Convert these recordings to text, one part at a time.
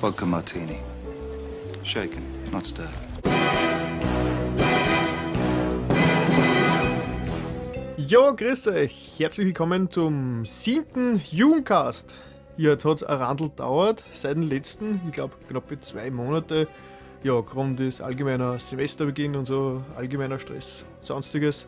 Vodka Martini. Shaken, not stirred. Jo, grüß euch. Herzlich willkommen zum siebten Jugendcast. Hier hat es ein Randl dauert seit dem letzten, ich glaube, knappe zwei Monate. Ja, Grund ist allgemeiner Semesterbeginn und so, allgemeiner Stress, sonstiges.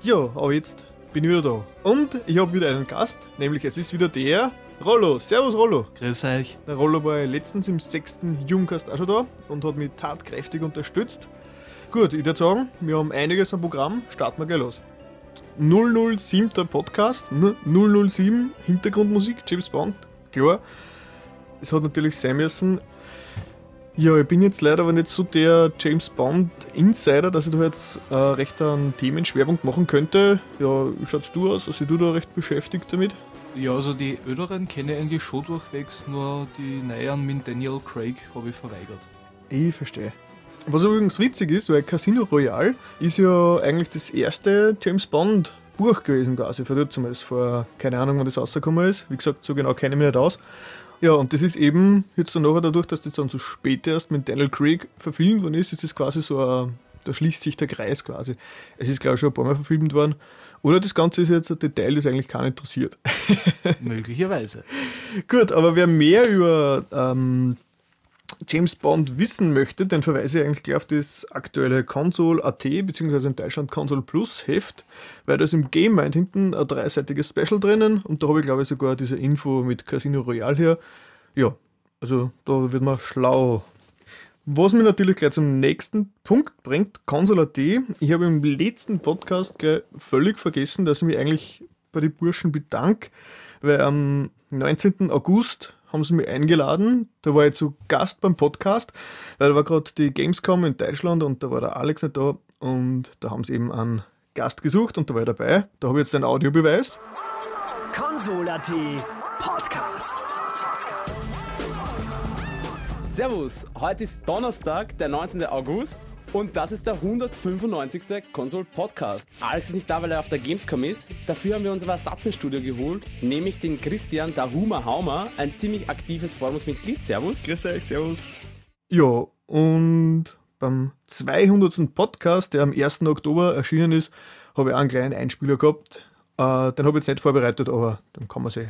Ja, aber jetzt bin ich wieder da. Und ich habe wieder einen Gast, nämlich es ist wieder der Rollo. Servus Rollo. Grüß euch. Der Rollo war ja letztens im sechsten Jugendcast auch schon da und hat mich tatkräftig unterstützt. Gut, ich würde sagen, wir haben einiges am Programm, starten wir gleich los. 007. Podcast, 007 Hintergrundmusik, James Bond, klar. Es hat natürlich sein müssen. Ja, ich bin jetzt leider aber nicht so der James Bond Insider, dass ich da jetzt äh, recht einen Themenschwerpunkt machen könnte. Ja, wie schaut's du aus? Also du da recht beschäftigt damit? Ja, also die älteren kenne ich eigentlich schon durchwegs, nur die neuen mit Daniel Craig habe ich verweigert. Ich verstehe. Was übrigens witzig ist, weil Casino Royale ist ja eigentlich das erste James Bond Buch gewesen quasi, vor damals, vor keine Ahnung, wann das rausgekommen ist. Wie gesagt, so genau kenne ich mich nicht aus. Ja, und das ist eben jetzt dann nachher dadurch, dass das dann so spät erst mit Daniel Craig verfilmt worden ist, ist das quasi so ein, da schließt sich der Kreis quasi. Es ist glaube ich schon ein paar Mal verfilmt worden. Oder das Ganze ist jetzt ein Detail, das eigentlich keinen interessiert. Möglicherweise. Gut, aber wer mehr über ähm, James Bond wissen möchte, dann verweise ich eigentlich gleich auf das aktuelle Console.at bzw. in Deutschland Console Plus Heft, weil da ist im Game Mind hinten ein dreiseitiges Special drinnen und da habe ich glaube ich sogar diese Info mit Casino Royale her. Ja, also da wird man schlau. Was mich natürlich gleich zum nächsten Punkt bringt, Console.at. Ich habe im letzten Podcast gleich völlig vergessen, dass ich mich eigentlich bei den Burschen bedanke, weil am 19. August haben sie mich eingeladen. Da war ich zu Gast beim Podcast, weil da war gerade die Gamescom in Deutschland und da war der Alex nicht da und da haben sie eben einen Gast gesucht und da war ich dabei. Da habe ich jetzt einen Audiobeweis. Konsolati Podcast. Servus, heute ist Donnerstag, der 19. August und das ist der 195. Console Podcast. Alex ist nicht da, weil er auf der Gamescom ist. Dafür haben wir uns aber Ersatz ins Studio geholt, nämlich den Christian Dahuma Haumer, ein ziemlich aktives Forumsmitglied. Servus. Grüß euch, servus. Ja, und beim 200. Podcast, der am 1. Oktober erschienen ist, habe ich auch einen kleinen Einspieler gehabt. Äh, den habe ich jetzt nicht vorbereitet, aber dann kann man sich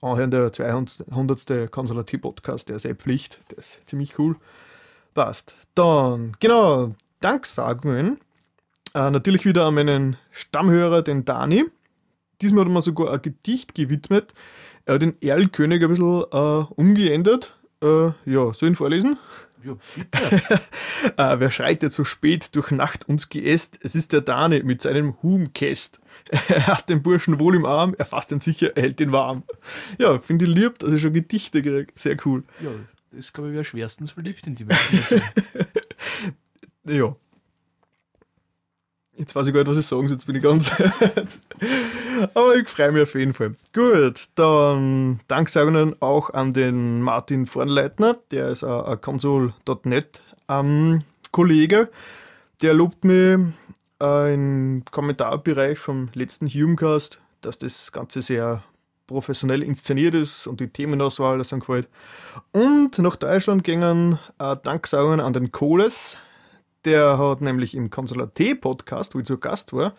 anhören. Der 200. Konsolati-Podcast, der ist eh Pflicht. Der ist ziemlich cool. Passt. Dann, genau, Danksagungen. Äh, natürlich wieder an meinen Stammhörer, den Dani. Diesmal hat er mir sogar ein Gedicht gewidmet. Er hat den Erlkönig ein bisschen äh, umgeändert. Äh, ja, soll ihn vorlesen? Ja, äh, wer schreitet so spät durch Nacht uns Geäst? Es ist der Dani mit seinem Humkäst. Er hat den Burschen wohl im Arm, er fasst ihn sicher, er hält ihn warm. Ja, finde ich lieb, dass ich schon Gedichte kriege. Sehr cool. ja, das glaube ich wäre schwerstens verliebt in die Menschen. Ja. Jetzt weiß ich gar nicht, was ich sagen soll, jetzt bin ich ganz. Aber ich freue mich auf jeden Fall. Gut, dann Danksagungen auch an den Martin Vornleitner, der ist ein, ein Console.net ähm. Der lobt mich äh, im Kommentarbereich vom letzten Humecast, dass das Ganze sehr professionell inszeniert ist und die Themenauswahl das ihm gefällt. Und nach Deutschland gingen äh, Danksagungen an den Kohles. Der hat nämlich im Konsulat T-Podcast, wo ich zu Gast war,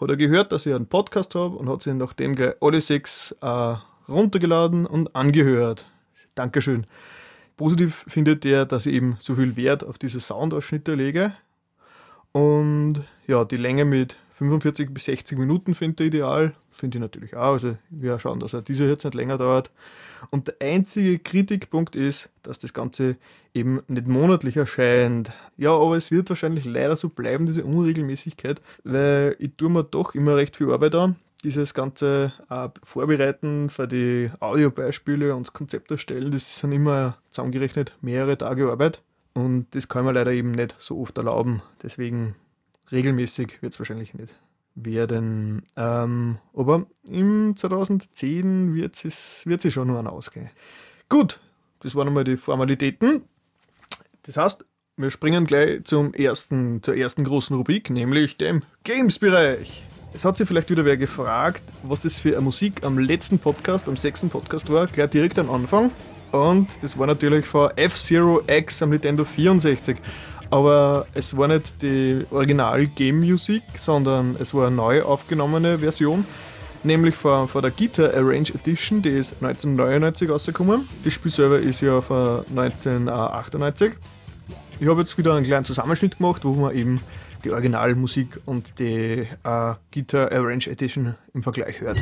hat er gehört, dass ich einen Podcast habe und hat sich nachdem gleich alle sechs äh, runtergeladen und angehört. Dankeschön. Positiv findet er, dass ich eben so viel Wert auf diese Soundausschnitte lege. Und ja, die Länge mit 45 bis 60 Minuten finde ich ideal. Finde ich natürlich auch. Also wir schauen, dass er dieser jetzt nicht länger dauert. Und der einzige Kritikpunkt ist, dass das Ganze eben nicht monatlich erscheint. Ja, aber es wird wahrscheinlich leider so bleiben, diese Unregelmäßigkeit, weil ich tue mir doch immer recht viel Arbeit an. Dieses ganze äh, Vorbereiten für die Audiobeispiele und das Konzept erstellen, das sind immer zusammengerechnet mehrere Tage Arbeit. Und das kann man leider eben nicht so oft erlauben. Deswegen regelmäßig wird es wahrscheinlich nicht werden. Ähm, aber im 2010 wird es wird sich schon noch ausgehen. Gut, das waren einmal die Formalitäten. Das heißt, wir springen gleich zum ersten, zur ersten großen Rubrik, nämlich dem Games-Bereich. Es hat sich vielleicht wieder wer gefragt, was das für eine Musik am letzten Podcast, am sechsten Podcast war, gleich direkt am Anfang. und das war natürlich von F-Zero X am Nintendo 64. Aber es war nicht die Original-Game-Musik, sondern es war eine neu aufgenommene Version, nämlich von, von der Guitar Arrange Edition, die ist 1999 rausgekommen. Das Spiel selber ist ja von 1998. Ich habe jetzt wieder einen kleinen Zusammenschnitt gemacht, wo man eben die Originalmusik und die äh, Guitar Arrange Edition im Vergleich hört.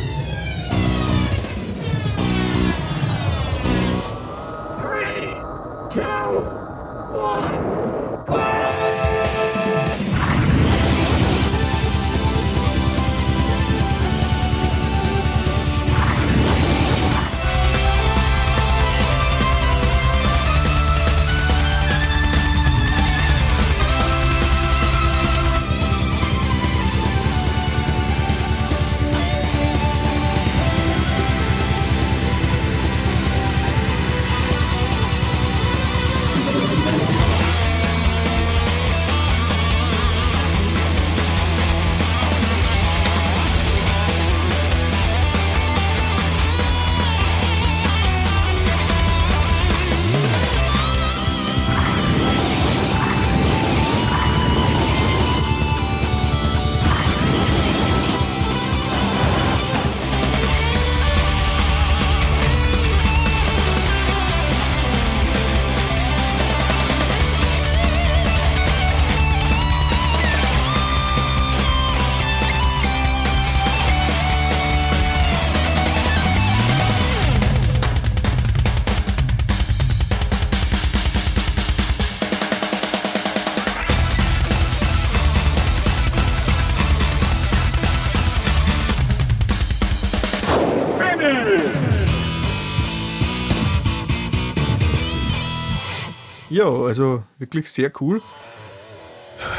Ja, also wirklich sehr cool.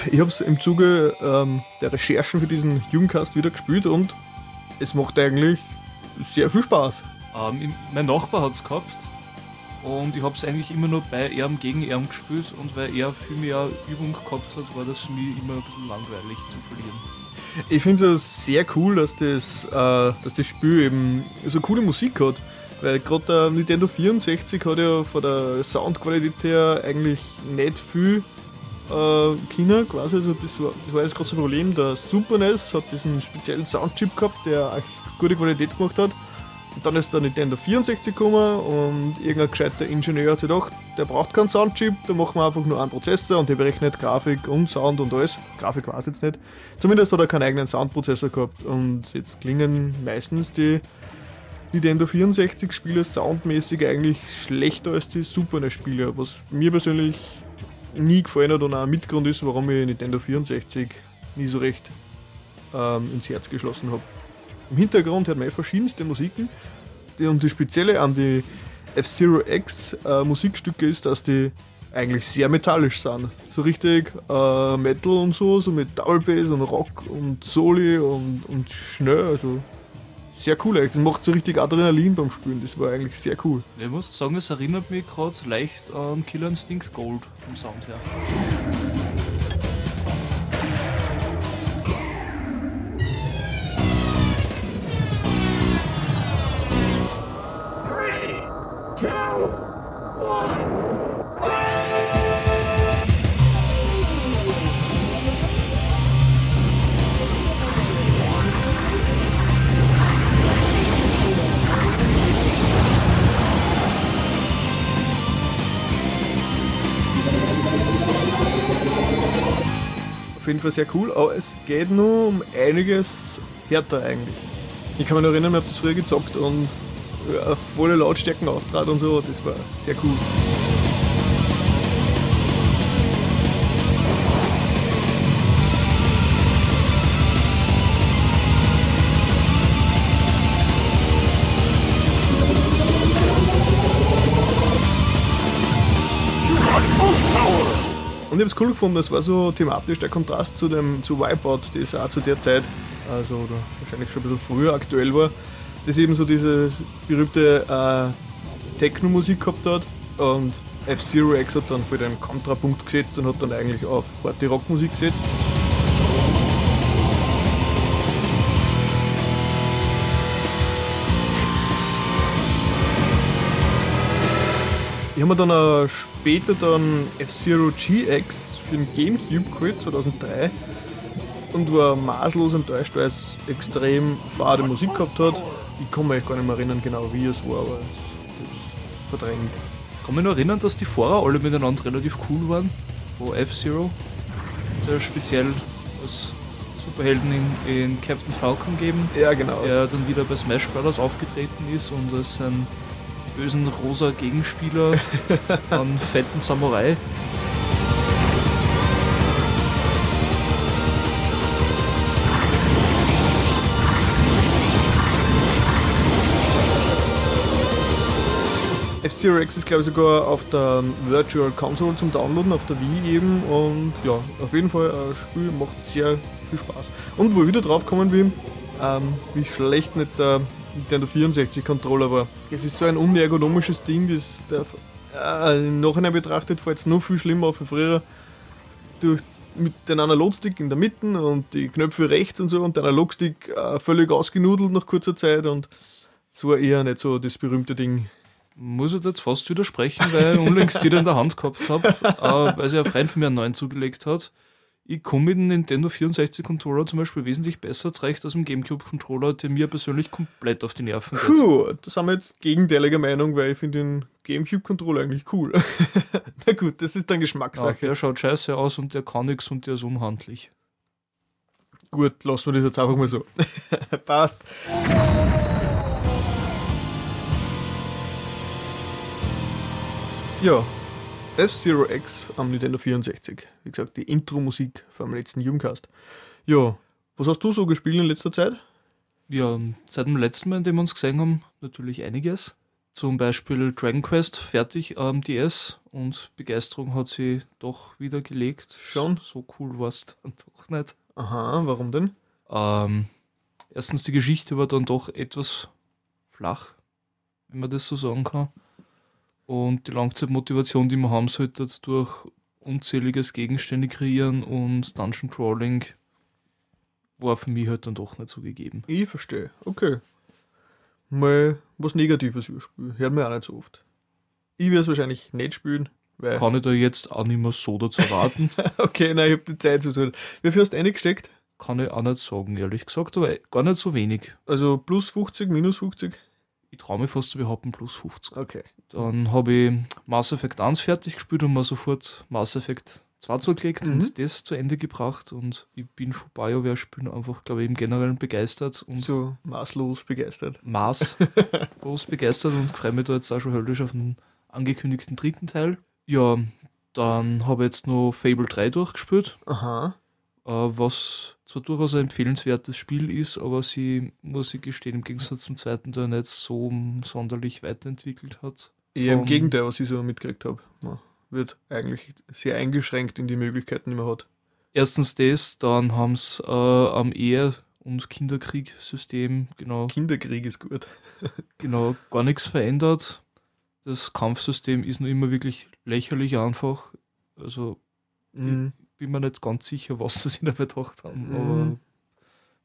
Ich habe es im Zuge ähm, der Recherchen für diesen Jugendcast wieder gespielt und es macht eigentlich sehr viel Spaß. Ähm, mein Nachbar hat es gehabt und ich habe es eigentlich immer nur bei ihm gegen ihn gespielt und weil er viel mehr Übung gehabt hat, war das für mich immer ein bisschen langweilig zu verlieren. Ich finde es sehr cool, dass das, äh, dass das Spiel eben so coole Musik hat. Weil gerade der Nintendo 64 hat ja von der Soundqualität her eigentlich nicht viel äh, China quasi. Also das war, das war jetzt gerade so ein Problem. Der Super NES hat diesen speziellen Soundchip gehabt, der echt gute Qualität gemacht hat. Und dann ist der Nintendo 64 gekommen und irgendein gescheiter Ingenieur hat sich gedacht, der braucht keinen Soundchip, da machen wir einfach nur einen Prozessor und der berechnet Grafik und Sound und alles. Grafik war es jetzt nicht. Zumindest hat er keinen eigenen Soundprozessor gehabt und jetzt klingen meistens die Nintendo 64 Spiele soundmäßig eigentlich schlechter als die Super NES Spiele, was mir persönlich nie gefallen hat und auch ein Mitgrund ist, warum ich Nintendo 64 nie so recht ähm, ins Herz geschlossen habe. Im Hintergrund hört man eh verschiedenste Musiken die, und das Spezielle an die F-Zero X äh, Musikstücke ist, dass die eigentlich sehr metallisch sind. So richtig äh, Metal und so, so mit Double Bass und Rock und Soli und, und schnell, also sehr cool eigentlich. Das macht so richtig Adrenalin beim Spielen. Das war eigentlich sehr cool. Ich muss sagen, es erinnert mich gerade leicht an Killer Instinct Gold vom Sound her. Auf jeden Fall sehr cool, aber es geht nur um einiges härter eigentlich. Ich kann mich noch erinnern, ich habe das früher gezockt und ja, volle Lautstärken auftrat und so, das war sehr cool. Habe es cool gefunden, das war so thematisch der Kontrast zu dem zu Wipeout, das auch zu der Zeit, also wahrscheinlich schon ein bisschen früher aktuell war, das eben so diese berühmte äh, Techno-Musik gehabt hat und F-Zero X hat dann voll den Kontrapunkt gesetzt und hat dann eigentlich auf Party Rockmusik gesetzt. Ich habe mir dann später dann F-Zero GX für den Gamecube geholt, 2003. Und war maßlos enttäuscht, weil es extrem fade Musik gehabt hat. Ich kann mich gar nicht mehr erinnern genau, wie es war, aber es ist verdrängt. Kann mich noch erinnern, dass die Fahrer alle miteinander relativ cool waren. Wo F-Zero, sehr speziell als Superhelden in, in Captain Falcon geben, Ja, genau. der dann wieder bei Smash Brothers aufgetreten ist und als einen bösen rosa Gegenspieler einen fetten Samurai. F-Zero X ist glaube ich sogar auf der Virtual Console zum Downloaden, auf der Wii eben. Und ja, auf jeden Fall ein Spiel, macht sehr viel Spaß. Und wo ich wieder drauf gekommen bin, ähm, wie schlecht nicht der Nintendo 64 Controller war. Es ist so ein unergonomisches Ding, das äh, im Nachhinein betrachtet fällt es noch viel schlimmer auf wie früher. Durch, mit dem Analogstick in der Mitte und die Knöpfe rechts und so und der Analogstick äh, völlig ausgenudelt nach kurzer Zeit und es war eher nicht so das berühmte Ding. Muss ich jetzt fast widersprechen, weil ich unlängst wieder in der Hand gehabt habe, äh, weil sich ein Freund von mir einen neuen zugelegt hat. Ich komme mit dem Nintendo 64 Controller zum Beispiel wesentlich besser zurecht als mit dem GameCube Controller, der mir persönlich komplett auf die Nerven geht. Puh, da sind wir jetzt gegenteiliger Meinung, weil ich finde den Gamecube-Controller eigentlich cool. Na gut, das ist dann Ja, Geschmackssache. der schaut scheiße aus und der kann nichts und der ist unhandlich. Gut, lassen wir das jetzt einfach mal so. Passt. Ja, F-Zero X am Nintendo 64. Wie gesagt, die Intro-Musik vom letzten Jugendcast. Ja, was hast du so gespielt in letzter Zeit? Ja, seit dem letzten Mal, in dem wir uns gesehen haben, natürlich einiges. Zum Beispiel Dragon Quest fertig am DS und Begeisterung hat sie doch wieder gelegt. Schon? So cool war es dann doch nicht. Aha, warum denn? Ähm, erstens, die Geschichte war dann doch etwas flach, wenn man das so sagen kann. Und die Langzeitmotivation, die man haben sollte, durch unzähliges Gegenstände kreieren und Dungeon Crawling, war für mich halt dann doch nicht so gegeben. Ich verstehe. Okay. Mal was Negatives überspielen. Hört mir auch nicht so oft. Ich werde es wahrscheinlich nicht spielen, weil. Kann ich da jetzt auch nicht mehr so dazu raten? Okay, nein, ich habe die Zeit zu tun. Wie viel hast du reingesteckt? Kann ich auch nicht sagen, ehrlich gesagt, aber gar nicht so wenig. Also plus 50, minus 50? Ich traue mich fast zu behaupten, plus 50. Okay. Dann habe ich Mass Effect 1 fertig gespielt und mir sofort Mass Effect 2 zugelegt Mhm. und das zu Ende gebracht. Und ich bin von BioWare-Spielen einfach, glaube ich, im Generellen begeistert und So maßlos begeistert. maßlos begeistert und freue mich da jetzt auch schon höllisch auf den angekündigten dritten Teil. Ja, dann habe ich jetzt noch Fable 3 durchgespielt, Aha. Äh, was zwar durchaus ein empfehlenswertes Spiel ist, aber sie, muss ich gestehen, im Gegensatz zum zweiten Teil nicht so sonderlich weiterentwickelt hat. Eher im Vom- Gegenteil, was ich so mitgekriegt habe. Man wird eigentlich sehr eingeschränkt in die Möglichkeiten, die man hat. Erstens das, dann haben sie äh, am Ehe- und Kinderkrieg-System genau, Kinderkrieg ist gut. genau gar nichts verändert. Das Kampfsystem ist nur immer wirklich lächerlich einfach. Also Mhm. Bin mir nicht ganz sicher, was sie sich dabei gedacht haben. Mhm. Aber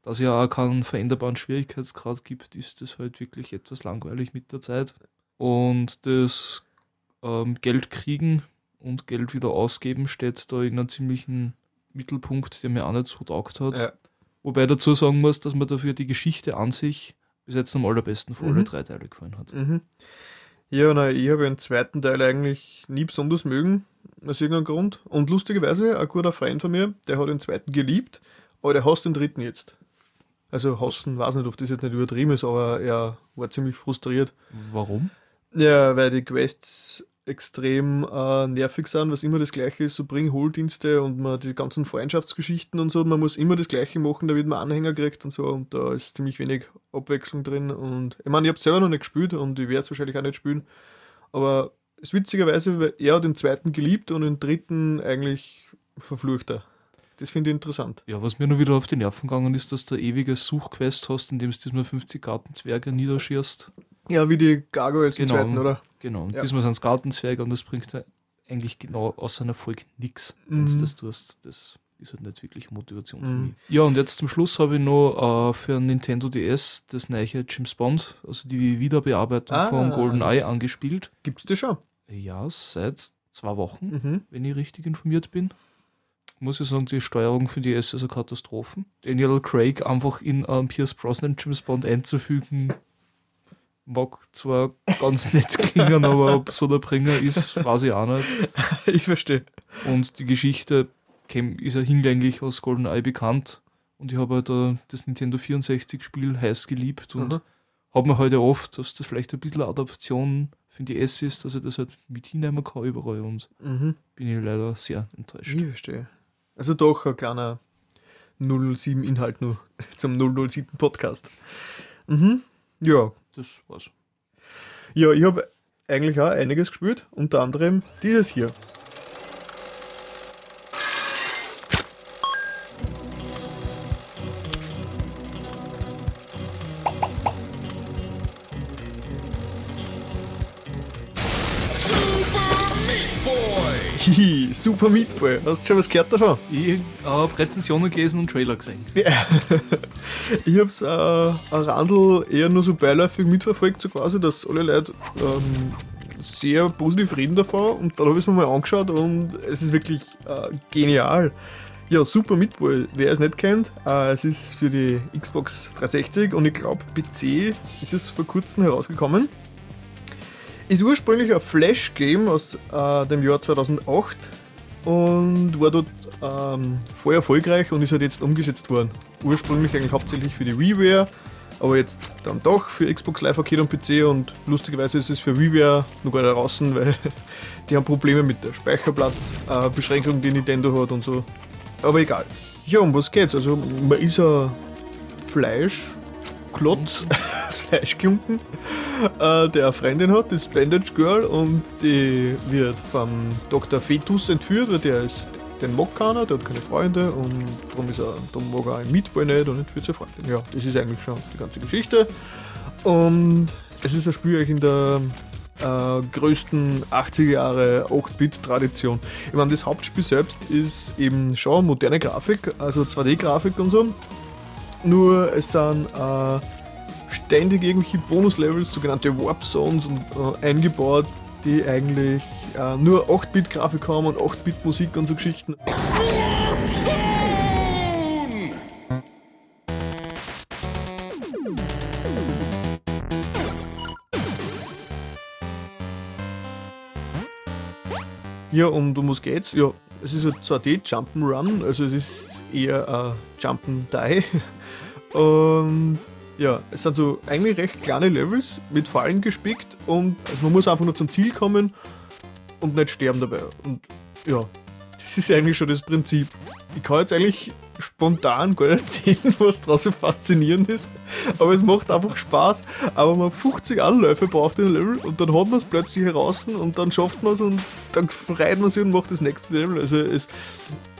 da es ja auch keinen veränderbaren Schwierigkeitsgrad gibt, ist das halt wirklich etwas langweilig mit der Zeit. Und das ähm, Geld kriegen und Geld wieder ausgeben steht da in einem ziemlichen Mittelpunkt, der mir auch nicht so taugt hat. Ja. Wobei dazu sagen muss, dass mir dafür die Geschichte an sich bis jetzt am allerbesten von alle Mhm. drei Teile gefallen hat. Mhm. Ja, na, ich habe den zweiten Teil eigentlich nie besonders mögen, aus irgendeinem Grund. Und lustigerweise, ein guter Freund von mir, der hat den zweiten geliebt, aber der hasst den dritten jetzt. Also hassen, weiß nicht, ob das jetzt nicht übertrieben ist, aber er war ziemlich frustriert. Warum? Ja, weil die Quests extrem äh, nervig sind, was immer das gleiche ist, so Bring-Hol-Dienste und man die ganzen Freundschaftsgeschichten und so, man muss immer das gleiche machen, damit man Anhänger kriegt und so und da ist ziemlich wenig Abwechslung drin und ich meine, ich habe selber noch nicht gespielt und ich werde es wahrscheinlich auch nicht spielen, aber ist witzigerweise, er hat den zweiten geliebt und den dritten eigentlich verflucht er. Das finde ich interessant. Ja, was mir nur wieder auf die Nerven gegangen ist, dass du eine ewige Suchquest hast, indem du diesmal 50 Gartenzwerge niederschierst. Ja, wie die Gargoyles im Genau. zweiten, oder? Genau, und Ja. diesmal sind es Gartenzwerge und das bringt ja eigentlich genau aus einem Erfolg nichts, wenn du Mhm. das tust. Das ist halt nicht wirklich Motivation für Mhm. mich. Ja, und jetzt zum Schluss habe ich noch äh, für Nintendo DS das neue James Bond, also die Wiederbearbeitung Ah, von GoldenEye angespielt. Gibt's das schon? Ja, seit zwei Wochen, Mhm. wenn ich richtig informiert bin. Muss ich sagen, die Steuerung für die S ist eine Katastrophe. Daniel Craig einfach in ähm, Pierce Brosnan James Bond einzufügen, mag zwar ganz nett klingen, aber ob so der Bringer ist, weiß ich auch nicht. Ich verstehe. Und die Geschichte ist ja hinlänglich aus GoldenEye bekannt. Und ich habe halt äh, das Nintendo 64-Spiel heiß geliebt und Aha. habe mir heute oft, dass das vielleicht ein bisschen Adaption für die S ist, dass ich das halt mit hinnehmen kann überall und Mhm. bin ich leider sehr enttäuscht. Ich verstehe. Also doch ein kleiner 007-Inhalt nur zum 007 Podcast. Mhm. Ja. Das war's. Ja, ich habe eigentlich auch einiges gespielt, unter anderem dieses hier. Super Meat Boy. Hast du schon was gehört davon? Ich habe Rezensionen gelesen und Trailer gesehen. Ich hab's äh, ein Randl eher nur so beiläufig mitverfolgt, so quasi, dass alle Leute ähm, sehr positiv reden davon und dann habe ich es mir mal angeschaut und es ist wirklich äh, genial. Ja, Super Meat Boy, wer es nicht kennt, äh, es ist für die Xbox 360 und ich glaube PC ist es vor kurzem herausgekommen. Ist ursprünglich ein Flash-Game aus äh, dem Jahr 2008 und war dort ähm, voll erfolgreich und ist halt jetzt umgesetzt worden. Ursprünglich eigentlich hauptsächlich für die WiiWare, aber jetzt dann doch für Xbox Live Arcade und PC und lustigerweise ist es für WiiWare noch gar nicht draußen, weil die haben Probleme mit der Speicherplatzbeschränkung, äh, die Nintendo hat und so. Aber egal. Ja, um was geht's? Also man ist ein Fleischklotz, Fleischklumpen, äh, der eine Freundin hat, das Bandage Girl, und die wird vom Dr. Fetus entführt, weil der ist, den mag keiner, der hat keine Freunde und darum ist er, darum mag er ein Meatball nicht und entführt seine Freundin. Ja, das ist eigentlich schon die ganze Geschichte. Und es ist ein Spiel eigentlich in der äh, größten 80er Jahre 8-Bit-Tradition. Ich meine, das Hauptspiel selbst ist eben schon moderne Grafik, also 2D-Grafik und so. Nur es sind äh, ständig irgendwelche Bonuslevels, sogenannte Warp Zones äh, eingebaut, die eigentlich äh, nur 8-Bit-Grafik haben und 8-Bit-Musik und so Geschichten. Ja, und um was geht's? Ja, es ist ein 2D Jump'n'Run, also es ist eher ein Jump'n'Die. Und ja, es sind so eigentlich recht kleine Levels mit Fallen gespickt und also man muss einfach nur zum Ziel kommen und nicht sterben dabei. Und ja, das ist eigentlich schon das Prinzip. Ich kann jetzt eigentlich spontan gar nicht erzählen, was draus so faszinierend ist, aber es macht einfach Spaß. Aber man 50 Anläufe braucht in ein Level und dann hat man es plötzlich heraus und dann schafft man es und dann freut man sich und macht das nächste Level. Also es,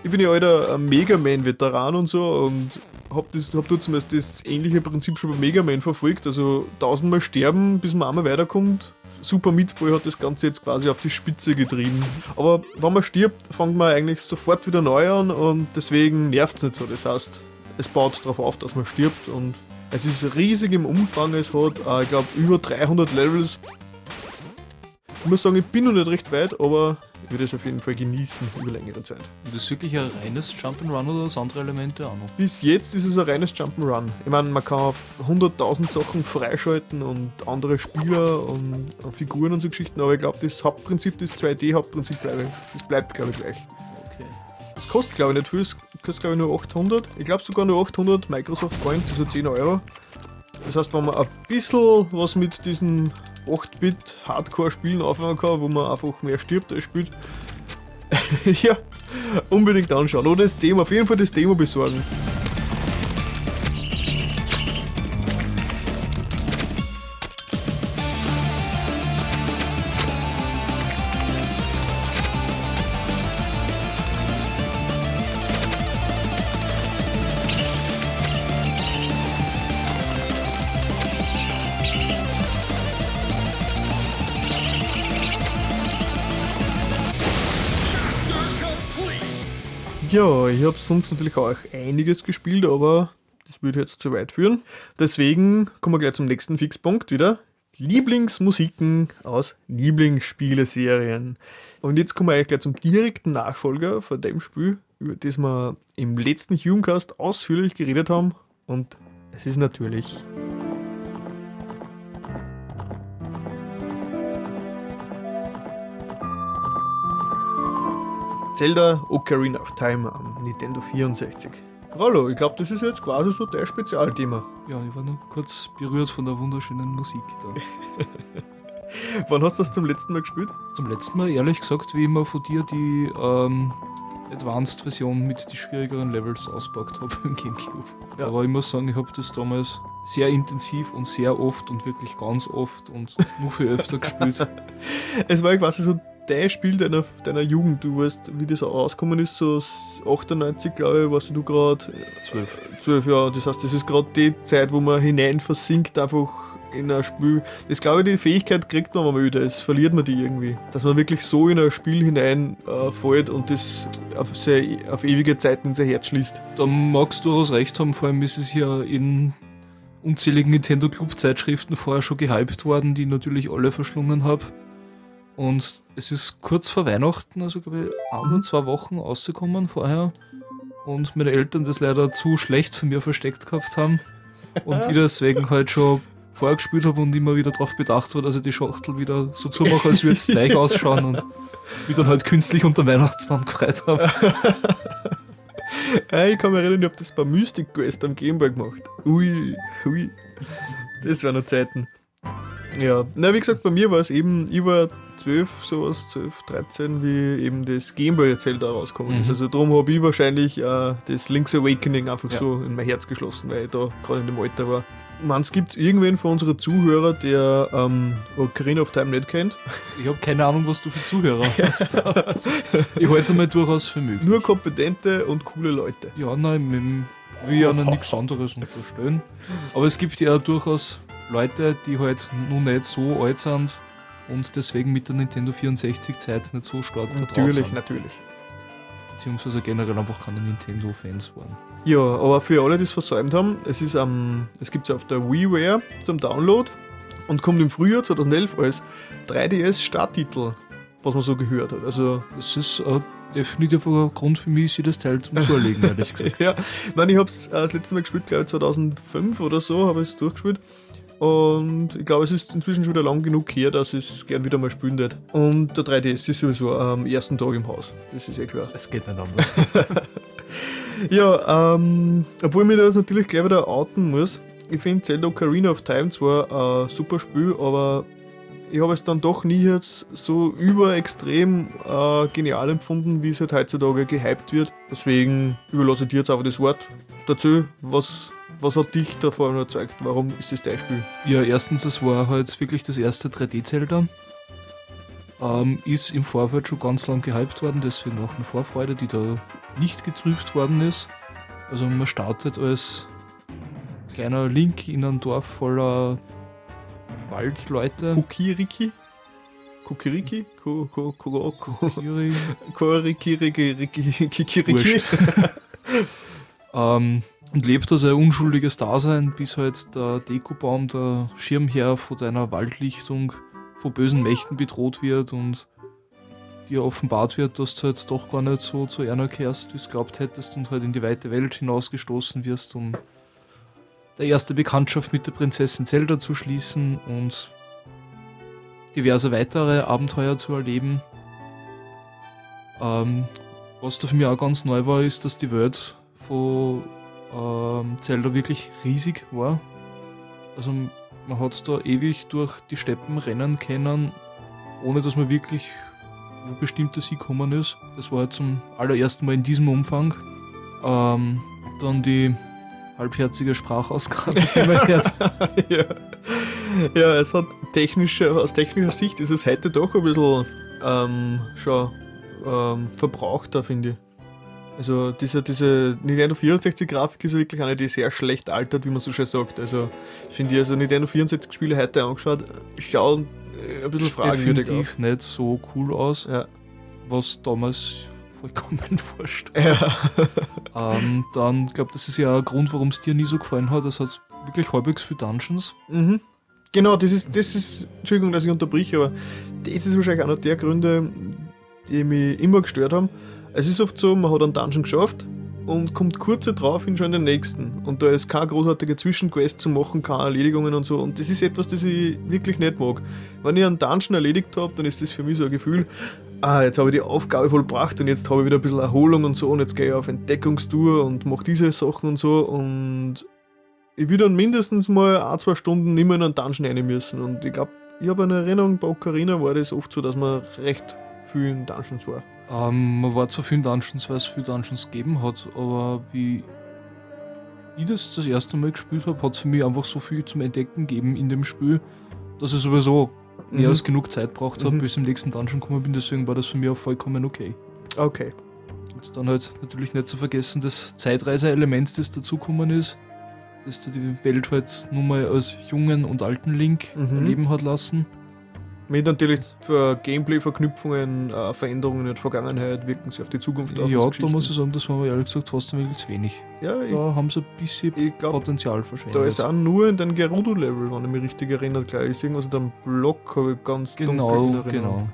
ich bin ja alter Mega Man-Veteran und so und hab, das, hab dort zumindest das ähnliche Prinzip schon bei Mega Man verfolgt. Also tausendmal sterben, bis man einmal weiterkommt. Super Meat Boy hat das Ganze jetzt quasi auf die Spitze getrieben. Aber wenn man stirbt, fängt man eigentlich sofort wieder neu an und deswegen nervt es nicht so. Das heißt, es baut darauf auf, dass man stirbt und es ist riesig im Umfang. Es hat, äh, ich glaube, über 300 Levels. Ich muss sagen, ich bin noch nicht recht weit, aber ich würde es auf jeden Fall genießen über längere Zeit. Und das ist wirklich ein reines Jump'n'Run oder das andere Elemente auch noch? Bis jetzt ist es ein reines Jump'n'Run. Ich meine, man kann auf 100.000 Sachen freischalten und andere Spieler und, Figuren und so Geschichten, aber ich glaube, das Hauptprinzip, das 2D-Hauptprinzip bleibt, das bleibt, glaube ich, gleich. Okay. Das kostet, glaube ich, nicht viel, es kostet, glaube ich, nur 800. Ich glaube sogar nur 800 Microsoft Points, also 10 Euro. Das heißt, wenn man ein bisschen was mit diesen 8-Bit-Hardcore-Spielen anfangen kann, wo man einfach mehr stirbt als spielt, ja, unbedingt anschauen. Oder das Demo, auf jeden Fall das Demo besorgen. Ja, ich habe sonst natürlich auch einiges gespielt, aber das würde jetzt zu weit führen. Deswegen kommen wir gleich zum nächsten Fixpunkt wieder. Lieblingsmusiken aus Lieblingsspieleserien. Und jetzt kommen wir eigentlich gleich zum direkten Nachfolger von dem Spiel, über das wir im letzten Humecast ausführlich geredet haben. Und es ist natürlich Zelda Ocarina of Time am Nintendo 64. Rollo, ich glaube, das ist jetzt quasi so der Spezialthema. Ja, ich war nur kurz berührt von der wunderschönen Musik da. Wann hast du das zum letzten Mal gespielt? Zum letzten Mal, ehrlich gesagt, wie immer von dir die ähm, Advanced-Version mit den schwierigeren Levels auspackt habe im Gamecube. Ja. Aber ich muss sagen, ich habe das damals sehr intensiv und sehr oft und wirklich ganz oft und nur viel öfter gespielt. Es war quasi so dein Spiel deiner, deiner Jugend. Du weißt, wie das rausgekommen ist, so 98, glaube ich, warst du gerade Zwölf. 12 Jahre. Das heißt, das ist gerade die Zeit, wo man hinein versinkt, einfach in ein Spiel. Das glaube ich, die Fähigkeit kriegt man mal wieder, das verliert man die irgendwie. Dass man wirklich so in ein Spiel hinein äh, und das auf, sehr, auf ewige Zeit in sein Herz schließt. Da magst du durchaus recht haben, vor allem ist es ja in unzähligen Nintendo Club Zeitschriften vorher schon gehypt worden, die ich natürlich alle verschlungen habe. Und es ist kurz vor Weihnachten, also glaube ich, ein oder zwei Wochen rausgekommen vorher. Und meine Eltern das leider zu schlecht von mir versteckt gehabt haben. Und ich deswegen halt schon vorher gespielt habe und immer wieder darauf bedacht war, dass ich die Schachtel wieder so zumache, als würde es gleich ausschauen und mich dann halt künstlich unter Weihnachtsbaum gefreut habe. Äh, ich kann mich erinnern, ich habe das bei Mystic Quest am Gameboy gemacht. Ui, ui. Das waren noch Zeiten. Ja, na wie gesagt, bei mir war es eben, ich war 12, sowas, 12, 13, wie eben das Gameboy Zelda rausgekommen ist. Mhm. Also darum habe ich wahrscheinlich äh, das Link's Awakening einfach Ja. so in mein Herz geschlossen, weil ich da gerade in dem Alter war. Meinst gibt es irgendwen von unseren Zuhörern, der ähm, Ocarina of Time nicht kennt? Ich habe keine Ahnung, was du für Zuhörer hast. Ich halte es einmal durchaus für möglich. Nur kompetente und coole Leute. Ja, nein, will ja noch nichts anderes unterstellen. Aber es gibt ja durchaus Leute, die halt noch nicht so alt sind und deswegen mit der Nintendo 64-Zeit nicht so stark vertraut Natürlich, sind. natürlich. Beziehungsweise generell einfach keine Nintendo-Fans waren. Ja, aber für alle, die es versäumt haben, es ist am, es gibt es auf der WiiWare zum Download und kommt im Frühjahr 2011 als 3DS-Starttitel, was man so gehört hat. Also, Das ist äh, definitiv ein Grund für mich, sich das Teil zum Zurlegen, ehrlich gesagt. ja, ich meine, ich habe es äh, das letzte Mal gespielt, glaube ich 2005 oder so, habe ich es durchgespielt. Und ich glaube, es ist inzwischen schon wieder lang genug her, dass es gern wieder mal spielen würde. Und der 3DS ist sowieso am ersten Tag im Haus. Das ist eh klar. Es geht nicht anders. Ja, ähm, obwohl ich mir das natürlich gleich wieder outen muss. Ich finde Zelda Ocarina of Time zwar ein super Spiel, aber ich habe es dann doch nie jetzt so überextrem äh, genial empfunden, wie es halt heutzutage gehypt wird. Deswegen überlasse ich dir jetzt einfach das Wort dazu. Was, was hat dich davon überzeugt? Warum ist das dein Spiel? Ja, erstens, es war halt wirklich das erste 3D-Zelda. Ähm, ist im Vorfeld schon ganz lang gehypt worden, deswegen auch eine Vorfreude, die da nicht getrübt worden ist. Also man startet als kleiner Link in einem Dorf voller Waldleute. Kukiriki? Kukiriki? Kikiriki? Wurscht. ähm, und lebt also ein unschuldiges Dasein, bis halt der Dekobaum, der Schirmherr von deiner Waldlichtung, von bösen Mächten bedroht wird und dir offenbart wird, dass du halt doch gar nicht so zu einer kehrst, wie es glaubt hättest und halt in die weite Welt hinausgestoßen wirst, um der erste Bekanntschaft mit der Prinzessin Zelda zu schließen und diverse weitere Abenteuer zu erleben. Ähm, was da für mich auch ganz neu war, ist, dass die Welt von ähm, Zelda wirklich riesig war. Also man hat da ewig durch die Steppen rennen können, ohne dass man wirklich wo bestimmtes hingekommen ist. Das war halt zum allerersten Mal in diesem Umfang. Ähm, dann die halbherzige Sprachausgabe, die man hört. ja. ja, es hat technische, aus technischer Sicht ist es heute doch ein bisschen ähm, schon ähm, verbrauchter, finde ich. Also diese, diese Nintendo 64-Grafik ist wirklich eine, die sehr schlecht altert, wie man so schön sagt. Also finde ich, also Nintendo 64-Spiele heute angeschaut, schauen äh, ein bisschen fragwürdig aus. Definitiv nicht so cool aus, Ja. was damals vollkommen wurscht. Ja. Ähm, dann, glaube das ist ja ein Grund, warum es dir nie so gefallen hat. Es hat wirklich halbwegs viele Dungeons. mhm. Genau, das ist, das ist, Entschuldigung, dass ich unterbreche, aber das ist wahrscheinlich einer der Gründe, die mich immer gestört haben. Es ist oft so, man hat einen Dungeon geschafft und kommt kurz drauf hin schon in den nächsten. Und da ist keine großartige Zwischenquest zu machen, keine Erledigungen und so. Und das ist etwas, das ich wirklich nicht mag. Wenn ich einen Dungeon erledigt habe, dann ist das für mich so ein Gefühl, ah, jetzt habe ich die Aufgabe vollbracht und jetzt habe ich wieder ein bisschen Erholung und so und jetzt gehe ich auf Entdeckungstour und mache diese Sachen und so und ich will dann mindestens mal ein, zwei Stunden nicht mehr in einen Dungeon rein müssen und ich glaube, ich habe eine Erinnerung, bei Ocarina war das oft so, dass man recht viel in Dungeons war. Ähm, man war zwar viel in Dungeons, weil es viele Dungeons gegeben hat, aber wie ich das das erste Mal gespielt habe, hat es für mich einfach so viel zum Entdecken gegeben in dem Spiel, dass ich sowieso mehr Mhm. als genug Zeit braucht habe, Mhm. bis ich im nächsten Dungeon gekommen bin. Deswegen war das für mich auch vollkommen okay. Okay. Und dann halt natürlich nicht zu vergessen, das Zeitreise-Element, das dazugekommen ist, das dir die Welt halt nun mal als jungen und alten Link Mhm. erleben hat lassen. Mit natürlich für Gameplay-Verknüpfungen, äh, Veränderungen in der Vergangenheit wirken sie auf die Zukunft auf. Ja, da muss ich sagen, das war ehrlich gesagt fast ein wenig zu wenig. Ja, ich, Da haben sie ein bisschen ich glaube, Potenzial da verschwendet. ist auch nur in den Gerudo-Level, wenn ich mich richtig erinnere, gleich ist irgendwas in dem Block, habe ich ganz dunkel in genau, genau.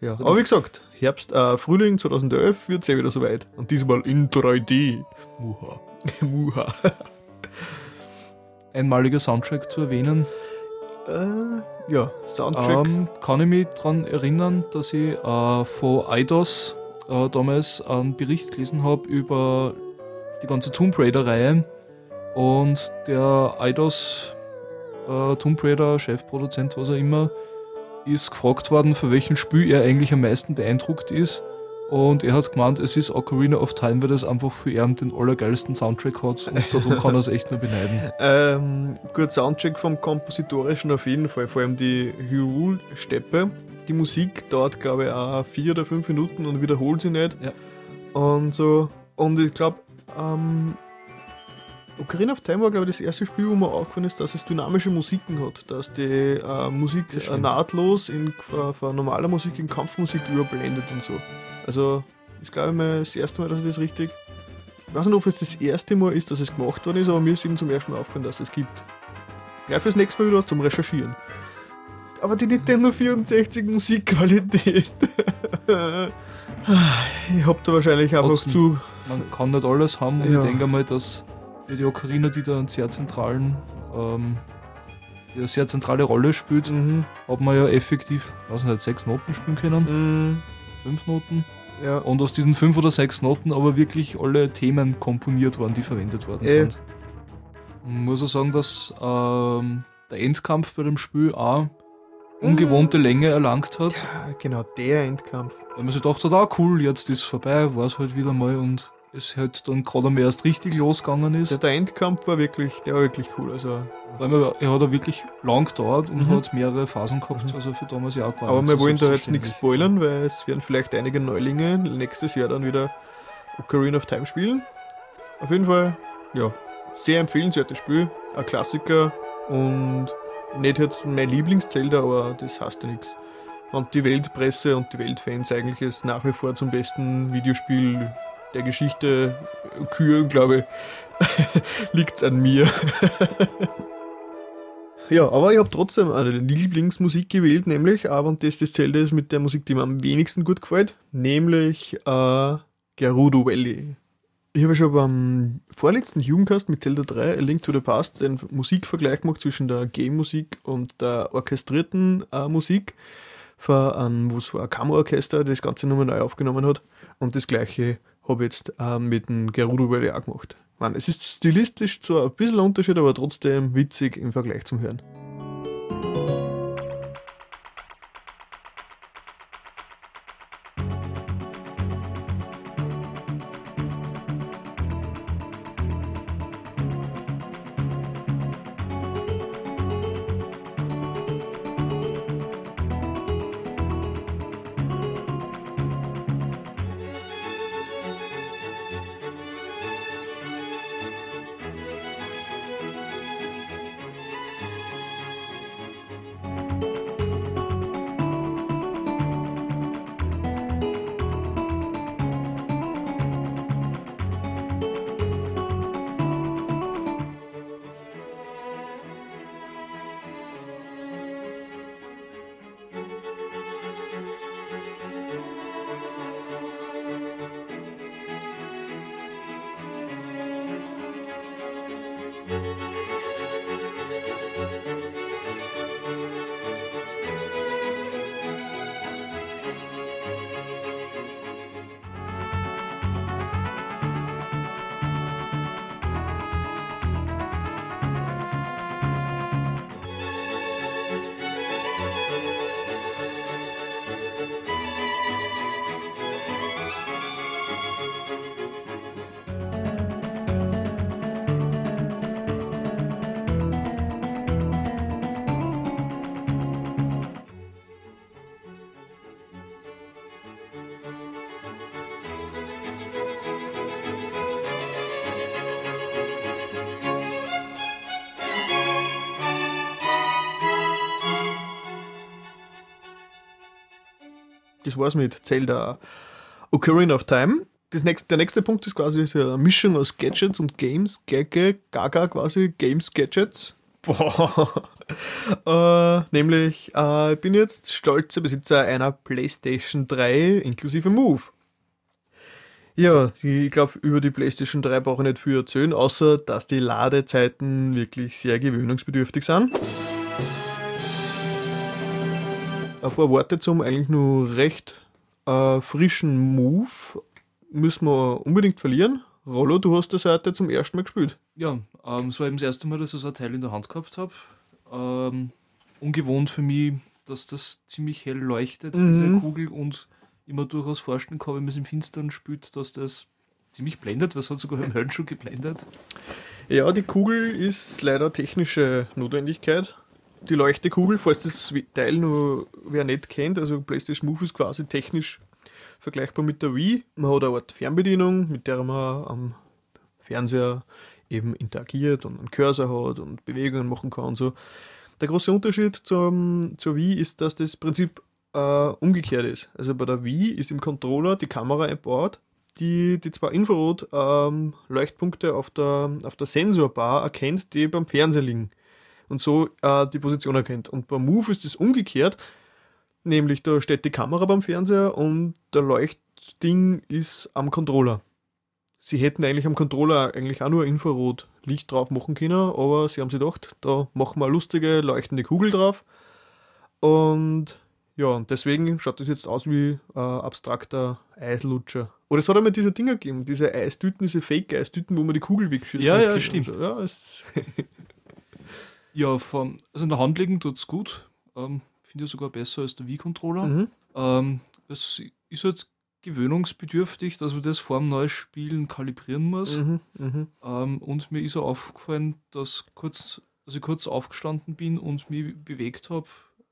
Ja. Aber wie gesagt, Herbst, äh, Frühling 2011 wird es eh wieder soweit. Und diesmal in 3D. Muha. Muha. Einmaliger Soundtrack zu erwähnen. Äh, ja, Soundtrack. Ähm, kann ich mich daran erinnern, dass ich äh, von IDOS äh, damals einen Bericht gelesen habe über die ganze Tomb Raider-Reihe. Und der IDOS äh, Tomb Raider, Chefproduzent, was auch immer, ist gefragt worden, für welchen Spiel er eigentlich am meisten beeindruckt ist. Und er hat gemeint, es ist Ocarina of Time, weil das einfach für ihn den allergeilsten Soundtrack hat und darum kann er es echt nur beneiden. Ähm, gut, Soundtrack vom Kompositorischen auf jeden Fall, vor allem die Hyrule-Steppe. Die Musik dauert, glaube ich, auch vier oder fünf Minuten und wiederholt sich nicht. Ja. Und so, und ich glaube, ähm, Ocarina of Time war, glaube ich, das erste Spiel, wo mir aufgefallen ist, dass es dynamische Musiken hat, dass die äh, Musik Das äh, nahtlos in, äh, von normaler Musik in Kampfmusik überblendet und so. Also, ich glaube mir das erste Mal, dass ich das richtig. Ich weiß nicht, ob es das erste Mal ist, dass es gemacht worden ist, aber mir ist eben zum ersten Mal aufgefallen, dass es gibt. Ja, fürs nächste Mal wieder was zum Recherchieren. Aber die Nintendo 64 Musikqualität. ich hab da wahrscheinlich einfach Trotzdem. zu. Man kann nicht alles haben und Ja. ich denke mal, dass die die Ocarina, die da einen sehr zentralen, ähm, die eine sehr zentrale Rolle spielt, Mhm. hat man ja effektiv, weiß nicht, sechs Noten spielen können, Mhm. fünf Noten. Ja. Und aus diesen fünf oder sechs Noten aber wirklich alle Themen komponiert worden, die verwendet worden Äh. sind. Man muss auch sagen, dass ähm, der Endkampf bei dem Spiel auch ungewohnte Länge erlangt hat. Ja, Genau, der Endkampf. Weil man sich gedacht hat, ah cool, jetzt ist vorbei, war es halt wieder mal und es halt dann gerade einmal erst richtig losgegangen ist. Der, der Endkampf war wirklich, der war wirklich cool. Also, allem, er er hat auch wirklich lang gedauert und Mhm. hat mehrere Phasen gehabt, also für damals ja auch gar aber wir wollen da jetzt nichts spoilern, weil es werden vielleicht einige Neulinge nächstes Jahr dann wieder Ocarina of Time spielen. Auf jeden Fall, ja, sehr empfehlenswertes Spiel, ein Klassiker und nicht jetzt mein Lieblingszelda, aber das heißt ja nichts. Und die Weltpresse und die Weltfans eigentlich es nach wie vor zum besten Videospiel der Geschichte küren, glaube ich, liegt's an mir. Ja, aber ich habe trotzdem eine Lieblingsmusik gewählt, nämlich, aber und das, das Zelda ist mit der Musik, die mir am wenigsten gut gefällt, nämlich äh, Gerudo Valley. Ich habe schon beim vorletzten Jugendcast mit Zelda 3, A Link to the Past, den Musikvergleich gemacht zwischen der Game-Musik und der orchestrierten äh, Musik, für ein, wo es ein Kammerorchester das Ganze nochmal neu aufgenommen hat. Und das gleiche habe jetzt äh, mit dem Gerudo Valley auch gemacht. Man, es ist stilistisch zwar ein bisschen Unterschied, aber trotzdem witzig im Vergleich zum Hören. War's mit Zelda Ocarina of Time. Nächste, der nächste Punkt ist quasi so eine Mischung aus Gadgets und Games. Gagge, Gaga quasi, Games, Gadgets. Boah. äh, nämlich, äh, ich bin jetzt stolzer Besitzer einer PlayStation 3 inklusive Move. Ja, die, ich glaube, über die PlayStation 3 brauche ich nicht viel erzählen, außer dass die Ladezeiten wirklich sehr gewöhnungsbedürftig sind. Ein paar Worte zum eigentlich nur recht äh, frischen Move müssen wir unbedingt verlieren. Rollo, du hast das heute zum ersten Mal gespielt. Ja, ähm, es war eben das erste Mal, dass ich so ein Teil in der Hand gehabt habe. Ähm, ungewohnt für mich, dass das ziemlich hell leuchtet, Mhm. diese Kugel, und immer durchaus vorstellen kann, wenn man es im Finstern spielt, dass das ziemlich blendet, was hat sogar im Höllenschuh geblendet. Ja, die Kugel ist leider technische Notwendigkeit. Die Leuchtekugel, falls das Teil nur wer nicht kennt, also PlayStation Move ist quasi technisch vergleichbar mit der Wii. Man hat eine Art Fernbedienung, mit der man am Fernseher eben interagiert und einen Cursor hat und Bewegungen machen kann und so. Der große Unterschied zum, zur Wii ist, dass das Prinzip äh, umgekehrt ist. Also bei der Wii ist im Controller die Kamera eingebaut, die, die zwar Infrarot-Leuchtpunkte auf, der, auf der Sensorbar erkennt, die beim Fernseher liegen und so äh, die Position erkennt. Und beim Move ist es umgekehrt, nämlich da steht die Kamera beim Fernseher und der Leuchtding ist am Controller. Sie hätten eigentlich am Controller eigentlich auch nur Infrarot-Licht drauf machen können, aber sie haben sich gedacht, da machen wir eine lustige leuchtende Kugel drauf. Und ja, und deswegen schaut das jetzt aus wie äh, abstrakter Eislutscher. Oder es hat einmal diese Dinger gegeben, diese Eistüten, diese Fake-Eistüten, wo man die Kugel wegschießt. Ja, ja, stimmt. und So. Ja, Ja, vom, also in der Hand liegen tut es gut. Ähm, Finde ich sogar besser als der Wii-Controller. mhm. Ähm, es ist halt gewöhnungsbedürftig, dass man das vor dem neuen Spielen kalibrieren muss. Mhm. Mhm. Ähm, und mir ist auch aufgefallen, dass, kurz, dass ich kurz aufgestanden bin und mich bewegt habe